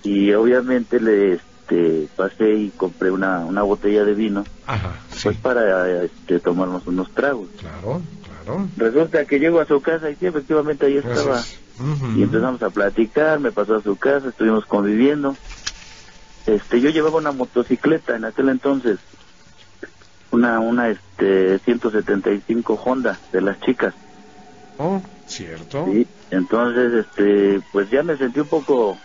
y obviamente le este, pasé y compré una, una botella de vino Ajá, sí. pues para este, tomarnos unos tragos. Claro, claro. Resulta que llego a su casa y sí, efectivamente ahí estaba. Gracias. Ujú. y empezamos a platicar, me pasó a su casa, estuvimos conviviendo. Este, yo llevaba una motocicleta en aquel entonces, una una este 175 Honda de las chicas, Oh, cierto. ¿sí? Entonces, este, pues ya me sentí un poco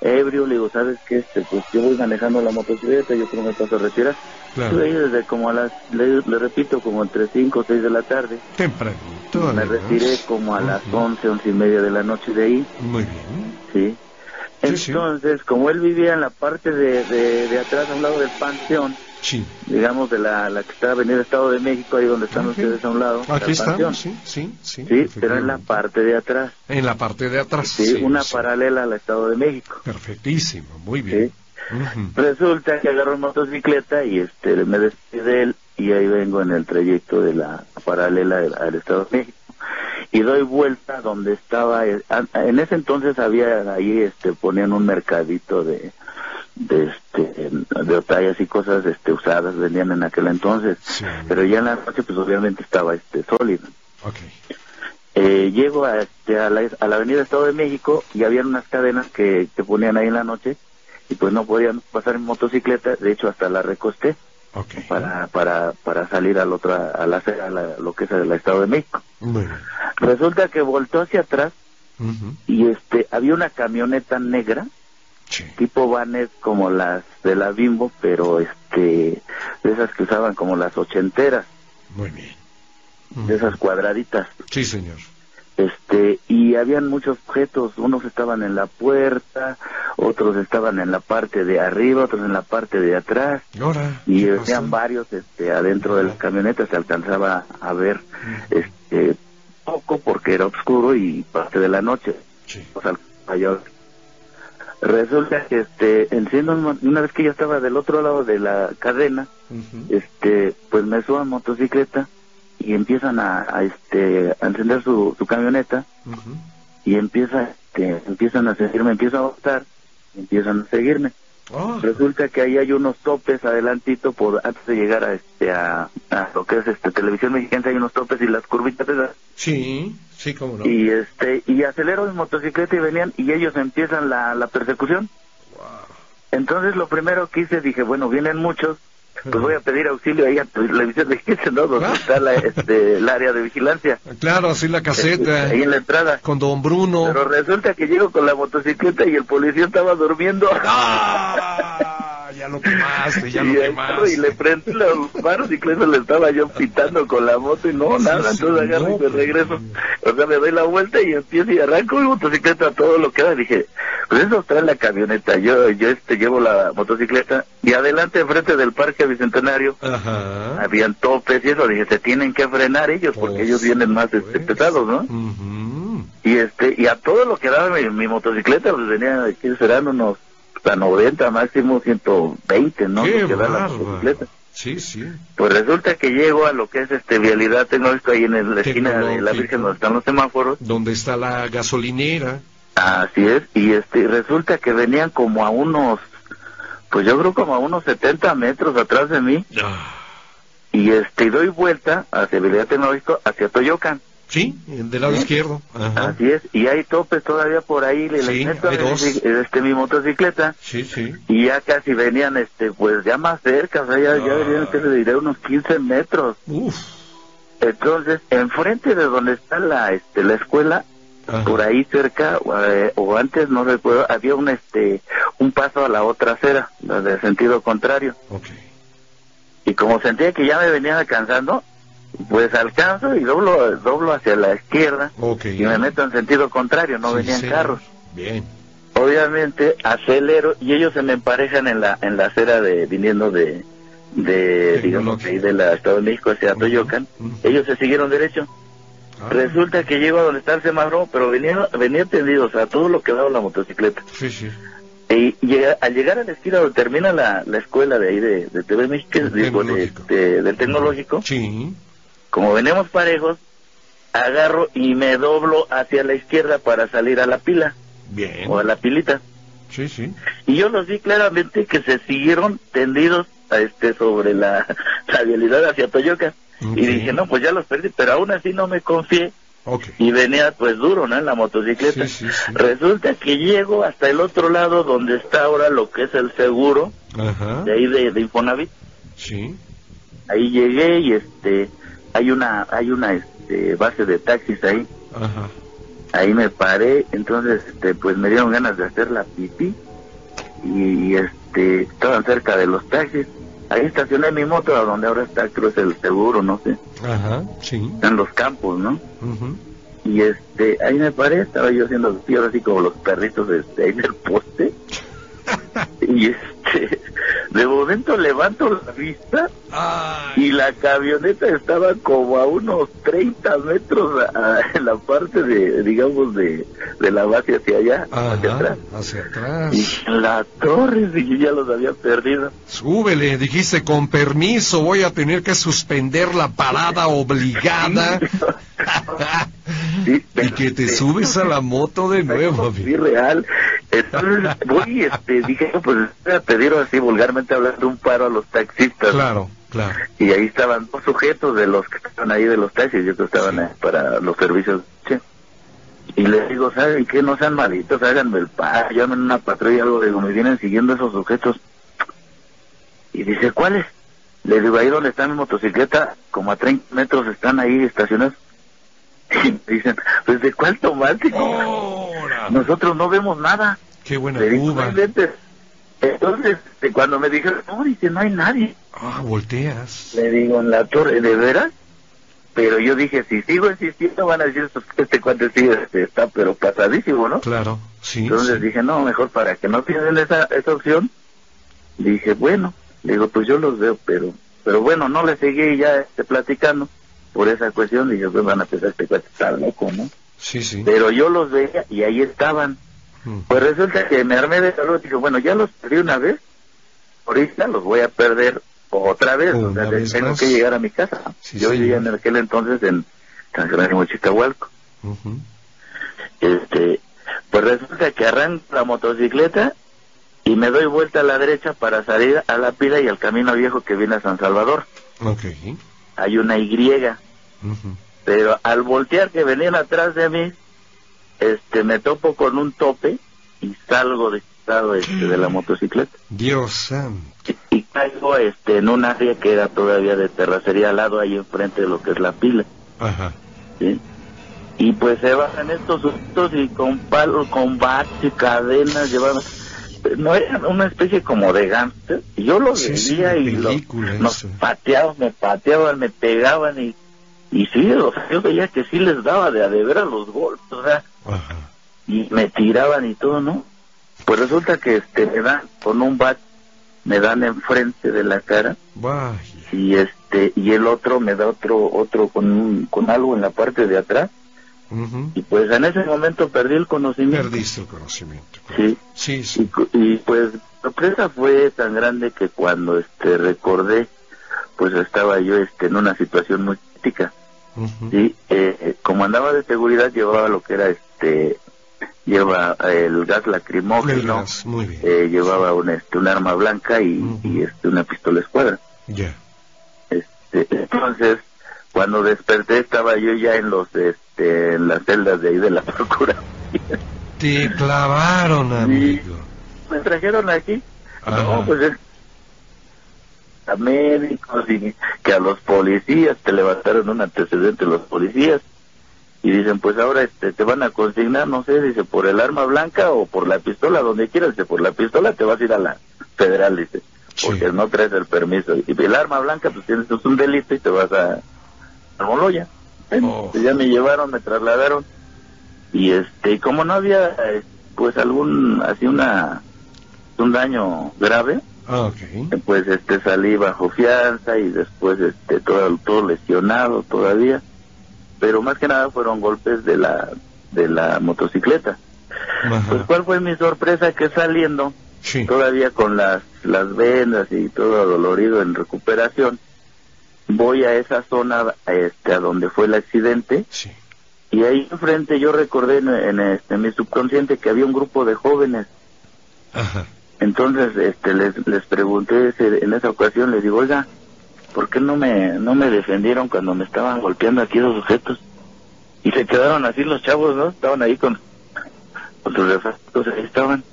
ebrio, le digo, ¿sabes qué? Este, pues yo voy manejando la motocicleta, yo creo que me paso a retirar. Claro. Estuve ahí desde como a las, le, le repito, como entre 5 o 6 de la tarde. Tempranito. Me retiré como a las Ujú. 11, 11 y media de la noche de ahí. Muy bien. Sí. Sí, sí. Entonces, como él vivía en la parte de, de, de atrás, a un lado del panteón, Sí. digamos de la, la que está Avenida Estado de México, ahí donde están ustedes a un lado, Aquí estamos, sí, sí, sí. Sí, pero en la parte de atrás, En la parte de atrás. sí, una paralela al Estado de México. Perfectísimo, muy bien. Resulta que agarro motocicleta y este me despide de él y ahí vengo en el trayecto de la paralela al- al Estado de México y doy vuelta donde estaba eh, en ese entonces había ahí este ponían un mercadito de de este de otallas y cosas este usadas vendían en aquel entonces. Sí. pero ya en la noche pues obviamente estaba este sólido. Eh, llego a, este, a, la, a la avenida Estado de México y habían unas cadenas que, que ponían ahí en la noche y pues no podían pasar en motocicleta, de hecho hasta la recosté Ok. para, para, para salir al otro, a la, a la- lo que es el Estado de México. Muy bien. Resulta que voltó hacia atrás y este había una camioneta negra Sí. tipo vanes como las de la Bimbo, pero este de esas que usaban como las ochenteras. Muy bien. de esas cuadraditas. Sí, señor. Este, y habían muchos objetos, unos estaban en la puerta, otros estaban en la parte de arriba, otros en la parte de atrás, Ahora. y ¿qué habían pasó? varios este, adentro de la camioneta, se alcanzaba a ver este, poco porque era oscuro y parte de la noche. Sí. O sea, Resulta que este, enciendo un- una vez que yo estaba del otro lado de la cadena, este, pues me subo a motocicleta y empiezan a, a, este, a encender su, su camioneta y empieza, este, empiezan a seguirme, empiezo a botar, empiezan a seguirme. Ah, Resulta que ahí hay unos topes adelantito por antes de llegar a este a, a lo que es este televisión mexicana hay unos topes y las curvitas esas. Sí, sí, cómo no. y este y acelero mi motocicleta y venían y ellos empiezan la, la persecución. Entonces lo primero que hice dije bueno vienen muchos pues voy a pedir auxilio ahí a televisión mexicana no donde Ah. está la, este, el área de vigilancia Claro, así la caseta. ahí en la entrada Con don Bruno. pero resulta que llego con la motocicleta y el policía estaba durmiendo ¡Ah! Ya lo quemaste, ya y, lo quemaste. y le prendí los faros y eso le estaba yo pitando con la moto y no, Sí, nada, sí, entonces agarro no, y me pues, regreso. O sea, me doy la vuelta y empiezo y arranco mi motocicleta a todo lo que da. Dije, pues eso trae la camioneta. Yo yo este llevo la motocicleta y adelante, enfrente del Parque Bicentenario, Ajá. habían topes y eso. Dije, se tienen que frenar ellos porque Por ellos vienen más este, pesados, ¿no? Ujú. Y este y a todo lo que daba mi, mi motocicleta, pues venía, aquí serán unos hasta 90, máximo 120, ¿no? Qué Lo que da la motocicleta. Sí, sí. Pues resulta que llego a lo que es este vialidad tecnológica ahí en la esquina de la. Virgen donde están los semáforos. Donde está la gasolinera. Así es, y este resulta que venían como a unos, pues yo creo como a unos 70 metros atrás de mí Ah. y este doy vuelta hacia vialidad tecnológica hacia Toyocan. Sí, del lado Sí. izquierdo. Ajá. Así es, y hay topes todavía por ahí, le Sí, dos. este mi motocicleta Sí, sí. y ya casi venían este pues ya más cerca, o sea, ya, ya Ah. venían que le diré unos 15 metros. Uf. Entonces, enfrente de donde está la este la escuela, Ajá. por ahí cerca eh, o antes no recuerdo, había un este un paso a la otra acera, de sentido contrario. Ok. Y como sentía que ya me venía alcanzando, pues alcanzo y doblo doblo hacia la izquierda y me meto en sentido contrario, no Sí, venían carros. Bien. Obviamente acelero y ellos se me emparejan en la en la acera de viniendo de de digamos de de la Estado de México hacia Toyocan. Ellos se siguieron derecho. Ah, Resulta que llego a donde está el semáforo, pero venía, venía tendido, o sea, todo lo que daba la motocicleta. Sí, sí. Y llega- al llegar a la esquina donde termina la, la escuela de ahí de, de TV México, Del de- tecnológico. de- del tecnológico, Sí. Como venimos parejos, agarro y me doblo hacia la izquierda para salir a la pila Bien. o a la pilita. Sí, sí. Y yo los vi claramente que se siguieron tendidos a este sobre la, la vialidad hacia Toyoca. Y dije, no, pues ya los perdí, pero aún así no me confié Ok. y venía pues duro, ¿no? En la motocicleta. Sí, sí, sí. Resulta que llego hasta el otro lado donde está ahora lo que es el seguro Ajá. de ahí de, de Infonavit. Sí. Ahí llegué y este hay una hay una este, base de taxis ahí. Ajá. Ahí me paré, entonces este pues me dieron ganas de hacer la pipí y, este estaban cerca de los taxis. Ahí estacioné mi moto a donde ahora está creo es el seguro, no sé. Ajá. Sí. En los campos, ¿no? Ujú. Y este, ahí me paré, estaba yo haciendo ahora así como los perritos este, ahí del poste. y este, de momento levanto la vista Ay. y la camioneta estaba como a unos 30 metros a- a- en la parte de, digamos, de, de la base hacia allá, hacia Ajá. atrás. Hacia atrás. Y la torre, yo ya los había perdido. Súbele, dijiste, con permiso, voy a tener que suspender la parada obligada. Sí, y que te subes a la moto de nuevo, Sí, real. Entonces voy, este, dije, pues voy a pedir así vulgarmente hablando un paro a los taxistas. Claro, claro. Y ahí estaban dos sujetos de los que estaban ahí de los taxis, yo que estaban Sí. ahí para los servicios. che. Y les digo, ¿saben qué? No sean malitos, háganme el paro, llamen una patrulla, algo, digo, me vienen siguiendo esos sujetos. Y dice, ¿cuáles? Le digo, ahí donde está mi motocicleta, como a 30 metros están ahí estacionados. Y me dicen, pues de cuál tomaste? Ahora. Nosotros no vemos nada. Qué buena Le digo, cuba. "No inventes". Entonces, cuando me dijeron, no, dice, no hay nadie. Ah, volteas. Le digo, en la torre, ¿de veras? pero yo dije, si sigo insistiendo van a decir "Pues, que este cuate sigue, este, está pero pasadísimo, ¿no? Claro, sí. Entonces sí. dije, no, mejor para que no pierdan esa, esa opción, dije, bueno, le digo, pues yo los veo, pero pero bueno, no le seguí ya este, platicando por esa cuestión, dije, pues van a pensar este cuate está loco, ¿no? Sí, sí. Pero yo los veía y ahí estaban. Mm. Pues resulta que me armé de calor, dije, bueno, ya los perdí una vez, ahorita los voy a perder otra vez, o sea, vez tengo más. que llegar a mi casa. Sí, yo vivía en aquel entonces en San Jerónimo Chicahualco. Este, pues resulta que arranco la motocicleta y me doy vuelta a la derecha para salir a la pila y al camino viejo que viene a San Salvador. Ok. Hay una Y, Ujú. pero al voltear que venían atrás de mí, este, me topo con un tope y salgo de estado este, de la motocicleta. Dios santo. Y, y caigo este, en un área que era todavía de terracería al lado, ahí enfrente de lo que es la pila. Ajá. ¿sí? Y pues se bajan estos sustos y con palos, con bats y cadenas llevaban... No era una especie como de gángster. Y yo los Sí, sí, veía y lo- película nos pateaban, me pateaban, me pegaban y... Y sí, o sea, yo veía que sí les daba de a de ver a los golpes, o sea, Ajá. y me tiraban y todo, ¿no? Pues resulta que este me dan con un bat, me dan enfrente de la cara Vaya. y este y el otro me da otro otro con un- con algo en la parte de atrás Ujú. y pues en ese momento perdí el conocimiento. Perdiste el conocimiento. Sí. Sí, Y, sí. cu- y pues la sorpresa fue tan grande que cuando este recordé pues estaba yo este en una situación muy crítica. Ujú. Sí, eh, eh, como andaba de seguridad llevaba lo que era este lleva el gas El lacrimógeno, gas, Muy bien. eh, llevaba un este un arma blanca y, Ujú. y, este una pistola escuadra. Ya. Este, entonces, cuando desperté estaba yo ya en los este en las celdas de ahí de la procuración. Te clavaron, amigo. Me trajeron aquí. Ajá. No, pues es a médicos y que a los policías te levantaron un antecedente los policías y dicen pues ahora este te van a consignar no sé dice por el arma blanca o por la pistola donde quieras dice por la pistola te vas a ir a la federal dice Sí. porque no traes el permiso y el arma blanca pues tienes es un delito y te vas a Moloya Oh. pues ya me llevaron me trasladaron y este como no había eh, pues algún así una un daño grave Ah, ok. pues este salí bajo fianza y después este todo todo lesionado todavía pero más que nada fueron golpes de la de la motocicleta pues cuál fue mi sorpresa que saliendo Sí. todavía con las las vendas y todo dolorido en recuperación voy a esa zona este a donde fue el accidente Sí. y ahí enfrente yo recordé en, en, este mi subconsciente que había un grupo de jóvenes Ajá. entonces, este, les, les pregunté ese- en esa ocasión, les digo, oiga, ¿por qué no me, no me defendieron cuando me estaban golpeando aquí los sujetos? Y se quedaron así los chavos, ¿no? Estaban ahí con, con sus refrescos, ahí estaban.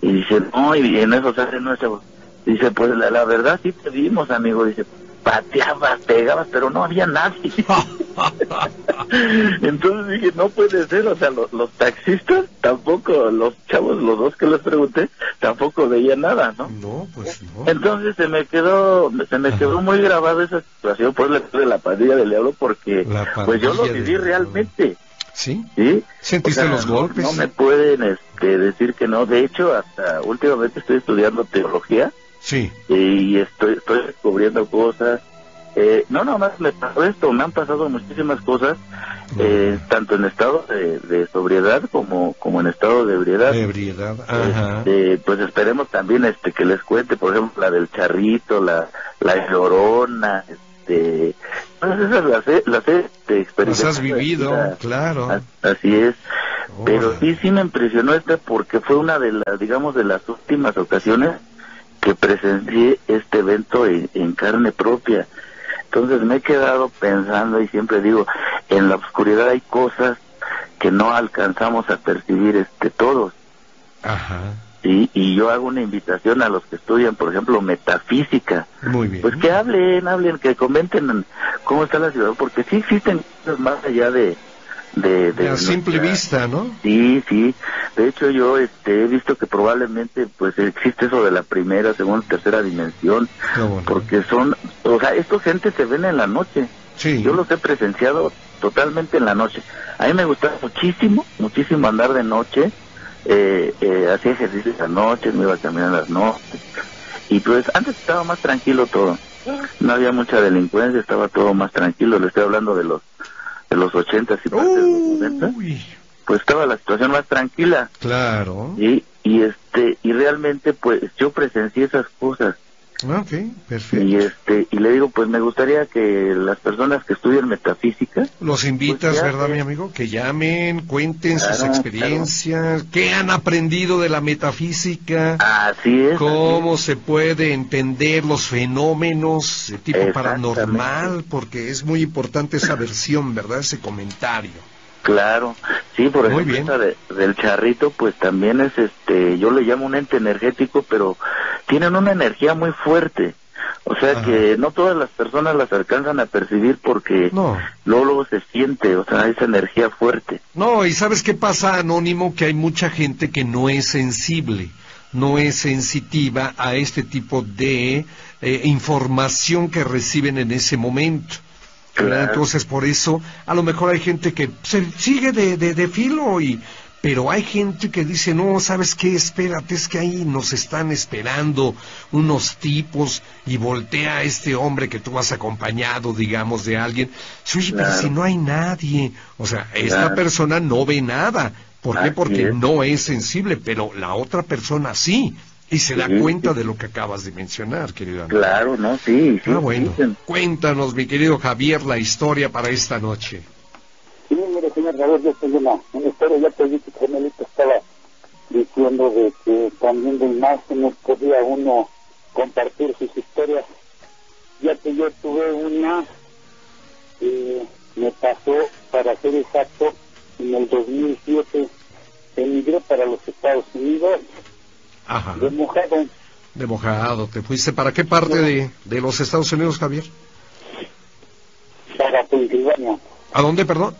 Y dice, no, y en eso sale nuestra. Dice, pues la, la verdad sí te vimos, amigo. Dice, pateabas, pegabas, pero no había nadie. Entonces dije, no puede ser, o sea, los, los taxistas tampoco, los chavos, los dos que les pregunté, tampoco veían nada, ¿no? No, pues no. Entonces se me quedó, se me quedó muy grabada esa situación, por le puse la pandilla del diablo, porque pues yo lo viví realmente, ¿Sí? ¿sí? ¿Sentiste O sea, los no- golpes? No me pueden este, decir que no, de hecho, hasta últimamente estoy estudiando teología, Sí. y estoy, estoy descubriendo cosas. Eh, no, nada más me pasó esto, me han pasado muchísimas cosas, eh, tanto en estado de, de sobriedad como, como en estado de ebriedad. De ebriedad. Ajá. Este, pues esperemos también este que les cuente, por ejemplo, la del charrito, la, la llorona, este, todas esas las he, las he este, Las experimentado. has vivido, claro. as- Así es. Pero sí, sí me impresionó esta porque fue una de las, digamos, de las últimas ocasiones que presencié este evento en, en carne propia. Entonces me he quedado pensando y siempre digo, en la oscuridad hay cosas que no alcanzamos a percibir este todos. Ajá. ¿sí? Y yo hago una invitación a los que estudian, por ejemplo, metafísica, Muy bien. pues que hablen, hablen, que comenten cómo está la ciudad, porque sí existen cosas más allá de... de, de a simple nuestra- vista, ¿no? Sí, sí. De hecho, yo este, he visto que probablemente pues existe eso de la primera, segunda, tercera dimensión, bueno. porque son, o sea, estos gentes se ven en la noche. Sí. Yo los he presenciado totalmente en la noche. A mí me gustaba muchísimo, muchísimo andar de noche. Eh, eh, hacía ejercicios a noche, me iba a caminar las noches. Y pues antes estaba más tranquilo todo. No había mucha delincuencia, estaba todo más tranquilo. Le estoy hablando de los de los ochentas y partes de los noventas. Uy, Pues estaba la situación más tranquila. claro. Y, y este y realmente pues yo presencié esas cosas Ok, y perfecto. este y le digo pues me gustaría que las personas que estudian metafísica Los invitas, Pues ¿verdad, eh. mi amigo? Que llamen, cuenten sus Claro, experiencias, qué han aprendido de la metafísica, así es cómo se puede entender los fenómenos de tipo paranormal, porque es muy importante esa versión, ¿verdad? Ese comentario. Claro sí por Muy ejemplo de- del charrito pues también es este yo le llamo un ente energético pero tienen una energía muy fuerte o sea Ajá. que no todas las personas las alcanzan a percibir porque No. luego luego se siente o sea esa energía fuerte No, y ¿sabes qué pasa, Anónimo? Que hay mucha gente que no es sensible, no es sensitiva a este tipo de eh, información que reciben en ese momento. Entonces, por eso, a lo mejor hay gente que se sigue de, de, de filo y... Pero hay gente que dice, no, ¿sabes qué? Espérate, es que ahí nos están esperando unos tipos y voltea a este hombre que tú vas acompañado, digamos, de alguien. Sí, Oye, pero si no hay nadie. O sea, esta Claro. persona no ve nada. ¿Por qué? Porque no es sensible, pero la otra persona sí. Y se da Sí, cuenta sí. de lo que acabas de mencionar, querido amigo. claro no sí sí Ah, bueno. dicen. Cuéntanos, mi querido Javier, la historia para esta noche. Sí, mire, señor Javier, yo tengo una, una historia, ya te dije que Carmelita estaba diciendo de que también de imágenes podía uno compartir sus historias, ya que yo tuve una me pasó, para ser exacto, en el 2007, emigré para los Estados Unidos, Ajá. de mojado, De mojado. ¿Te fuiste para qué parte de, de los Estados Unidos, Javier? para Pensilvania, ¿A dónde, perdón?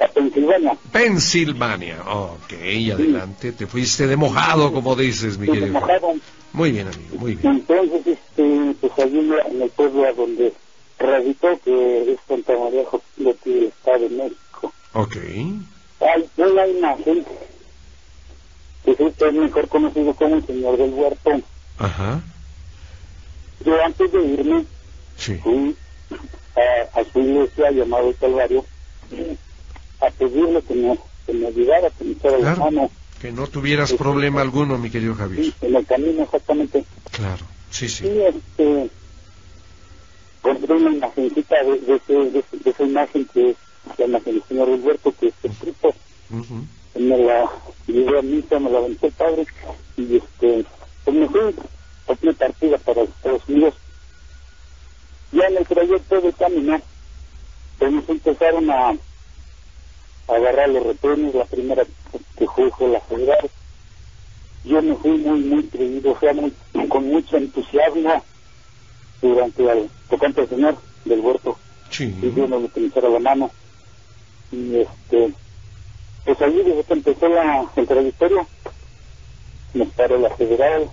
a Pensilvania, Pensilvania. Ok, adelante. Te fuiste de mojado, como dices, mi de querido Javier. mojado. Muy bien, amigo, muy bien. Entonces, este, pues allí en el pueblo donde radicó, que es Santa María Jocotleti, del Estado de México, Ok. hay una imagen que es usted mejor conocido como el Señor del Huerto. Ajá. Yo antes de irme Sí. fui a, a su iglesia llamado el Calvario a pedirle que me, que me ayudara, que me echara la Claro. mano Que no tuvieras problema alguno, mi querido Javier. sí, en el camino exactamente. Claro. Sí, Y sí. este, compré una imagencita de, de, de, de esa imagen que es la imagen del señor Alberto, que es escrito, Ujú. Me la llevé a misa, me la aventó el padre, y este, pues me fui, tomé partida para Estados Unidos. Ya en el trayecto de caminar, pues nos empezaron a, a agarrar los retenes, la primera que fue fue la federal. Yo me fui muy, muy creído, o sea, muy, con mucho entusiasmo durante el tocante al señor del huerto Sí. y Dios nos utilizara la mano. Y este, pues allí desde que empezó la, el trayectoria, nos paró la federal,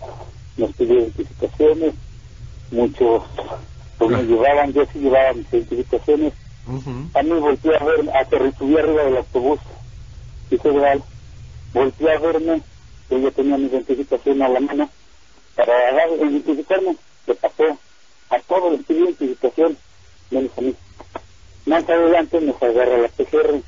nos pidió identificaciones, muchos pues me llevaban, yo sí llevaba mis identificaciones, a mí volteé a ver, a arriba del autobús y federal, volteé a verme, yo ya tenía mi identificación a la mano, para agarrar- identificarme, le pasó a todos les pidió identificación, menos a mí. Más adelante nos agarra la PCR.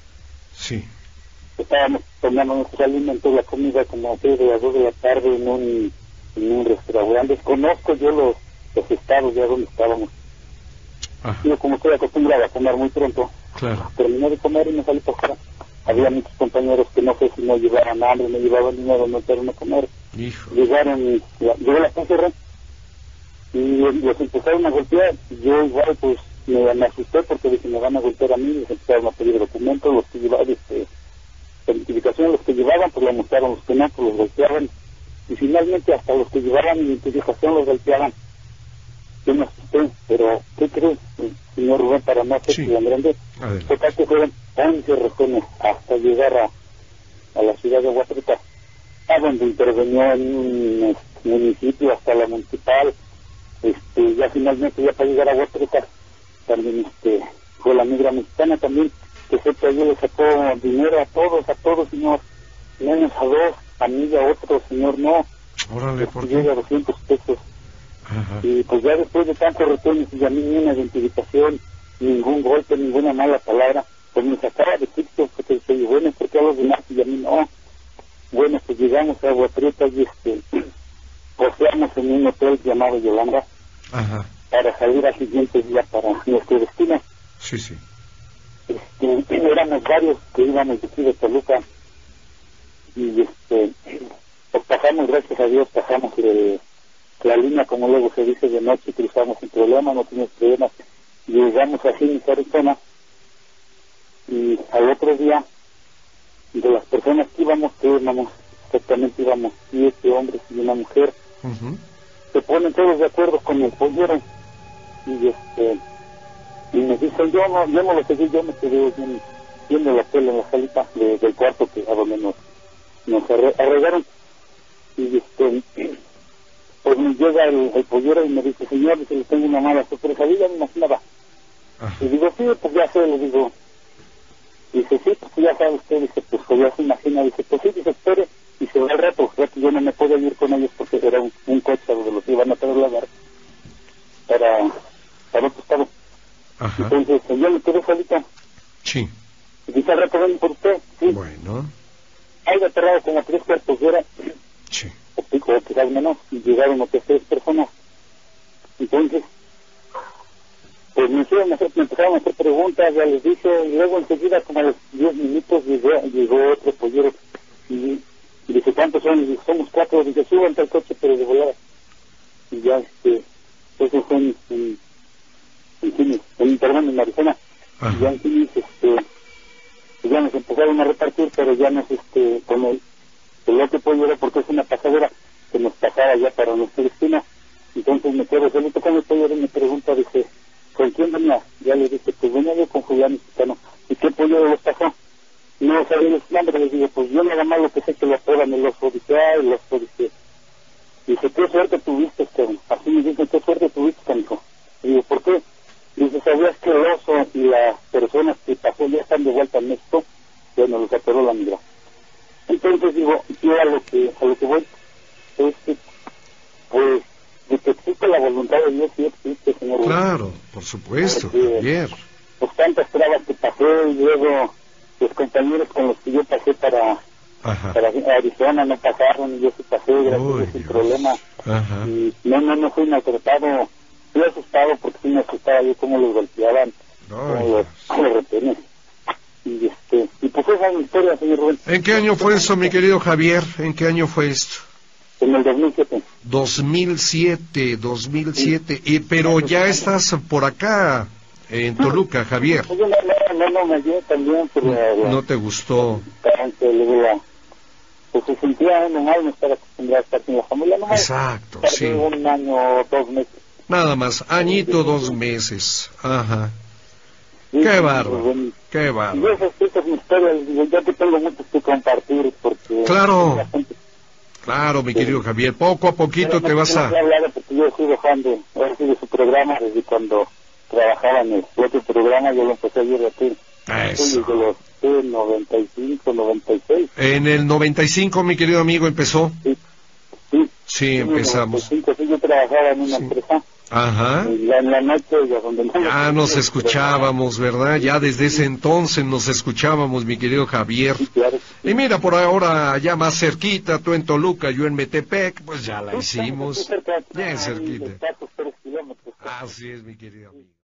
Estábamos tomando nuestros alimentos, la comida como de las dos de la tarde en un, en un restaurante, desconozco yo los, los estados ya donde estábamos. Ajá. Yo como estoy acostumbrado a comer muy pronto, Claro. terminé de comer y me salí para afuera. Había muchos compañeros que no sé si no llevaban hambre, no llevaban dinero, no entraron a comer. Hijo. Llegaron, la- llegó la PCR y los empezaron a golpear. Yo igual pues me, me asusté porque dije me van a golpear a mí, les empezaron a pedir documentos, los que llevaban, este, identificación, los que llevaban pues la mostraron, los que no pues los golpeaban y finalmente hasta los que llevaban identificación los golpeaban. Yo me asusté, pero ¿qué crees, señor Rubén, para no hacer Sí. tan grande? Total que fueron 11 retenes hasta llegar a, a la ciudad de Huatrica, a donde intervenió en un municipio hasta la municipal. Este, ya finalmente, ya para llegar a Huatrica, también este, fue la migra mexicana también, que que allí le sacó dinero a todos, a todos, señor, menos a dos, a mí y a otro, señor, no, Órale, llega a 200 pesos. Ajá. Y pues ya después de tantos retornos y a mí ni una identificación, ningún golpe, ninguna mala palabra, pues me sacaba de Cristo, porque dije, bueno, ¿por qué a los demás y a mí no? Bueno, pues llegamos a Agua Prieta y este, poseamos en un hotel llamado Yolanda Ajá. para salir al siguiente día para nuestro destino. Sí, sí. Este, éramos varios que íbamos de aquí de Toluca. Y este, pues pasamos, gracias a Dios, pasamos el- la línea, como luego se dice, de noche, cruzamos sin problema, no tuvimos problemas, llegamos así en Arizona y al otro día, de las personas que íbamos, que íbamos, exactamente íbamos siete hombres y una mujer, se ponen todos de acuerdo con el pollero. Y este y me dicen yo no yo no lo seguí yo me quedé bien- viendo la tele en la salita de- del cuarto que a donde nos nos arre- arreglaron. Y este pues me llega el, el pollero y me dice señor dice le tengo una mala sorpresa yo ya me imaginaba Ajá. y digo sí pues ya sé le digo. Dice sí pues ya sabe usted dice pues pues ya se imagina dice pues sí dice espere y se va al rato rato yo no me puedo ir con ellos porque era un, un coche donde los iban a trasladar para para otro estado Ajá. entonces yo me quedé solita Sí. y dice ven por usted sí Bueno. hay aterrado como tres cuartos de hora Sí. o pico o quizás menos y llegaron otras tres personas entonces pues me, hicieron hacer, me empezaron a hacer preguntas ya les dije y luego enseguida como a los diez minutos llegó, llegó otro pollero y, y dice ¿cuántos son? y dije somos cuatro dice suban al coche pero de volada y ya este eso fue en, en, en, perdón en Arizona Ajá. y ya en Phoenix, este ya nos empezaron a repartir pero ya nos este con el el otro pollero porque es una pasadera que nos pasaba ya para nuestra destino entonces me quedo solito con el pollero y me pregunta dice ¿con quién venía? ya le dije pues venía yo con Julián Mexicano ¿y qué pollero los pasó? no sabía los nombres le digo pues yo nada más lo que sé que lo apodan el oso dice ah el oso dice dice qué suerte tuviste Esteban así me dice qué suerte tuviste canijo y digo ¿por qué? dice ¿sabías que el oso y las personas que pasó ya están de vuelta en México? bueno los atoró la migra entonces digo, yo a lo que, a lo que voy es que, pues, de que existe la voluntad de Dios, sí existe, señor. Claro, por supuesto, Porque, Javier. Pues tantas pruebas que pasé y luego los compañeros con los que yo pasé para, Ajá. para Arizona no pasaron y yo sí pasé, gracias a Uy, Dios, sin Dios. problema. Ajá. Y no, no, no fui maltratado, fui asustado porque sí me asustaba yo cómo los golpeaban, cómo Ay, los, cómo los retenes. Y este, y pues esa es mi historia, señor Rubén. ¿En qué año fue eso, mi querido Javier? ¿En qué año fue esto? En el 2007. 2007, 2007. Y, pero ya estás por acá, en Toluca, Javier. No, no, no, no me hallé también, la- ¿No te gustó? pues se sentía uno mal, no estar acostumbrado a estar con la familia, no Exacto, sí. un año dos meses. Nada más, añito, dos meses. Ajá. Qué bárbaro, qué Y bárbaro. esas, esas mis historias, digo, yo que tengo muchas que compartir, porque... Claro. gente- Claro, mi querido Javier, poco a poquito te vas a... porque yo ahora su programa desde cuando trabajaba en el otro programa, yo lo empecé a ir aquí. Eso. Desde los ¿qué? 95, 96. En el 95, mi querido amigo, empezó. Sí, sí. Sí, empezamos. Sí, sí, yo trabajaba en una empresa Ajá. ya en la noche ya donde no Ya nos escuchábamos, ¿verdad? Ya desde ese entonces nos escuchábamos, mi querido Javier. Y mira, por ahora ya más cerquita, tú en Toluca, yo en Metepec, pues ya la hicimos. Bien cerquita. Así es, mi querido amigo.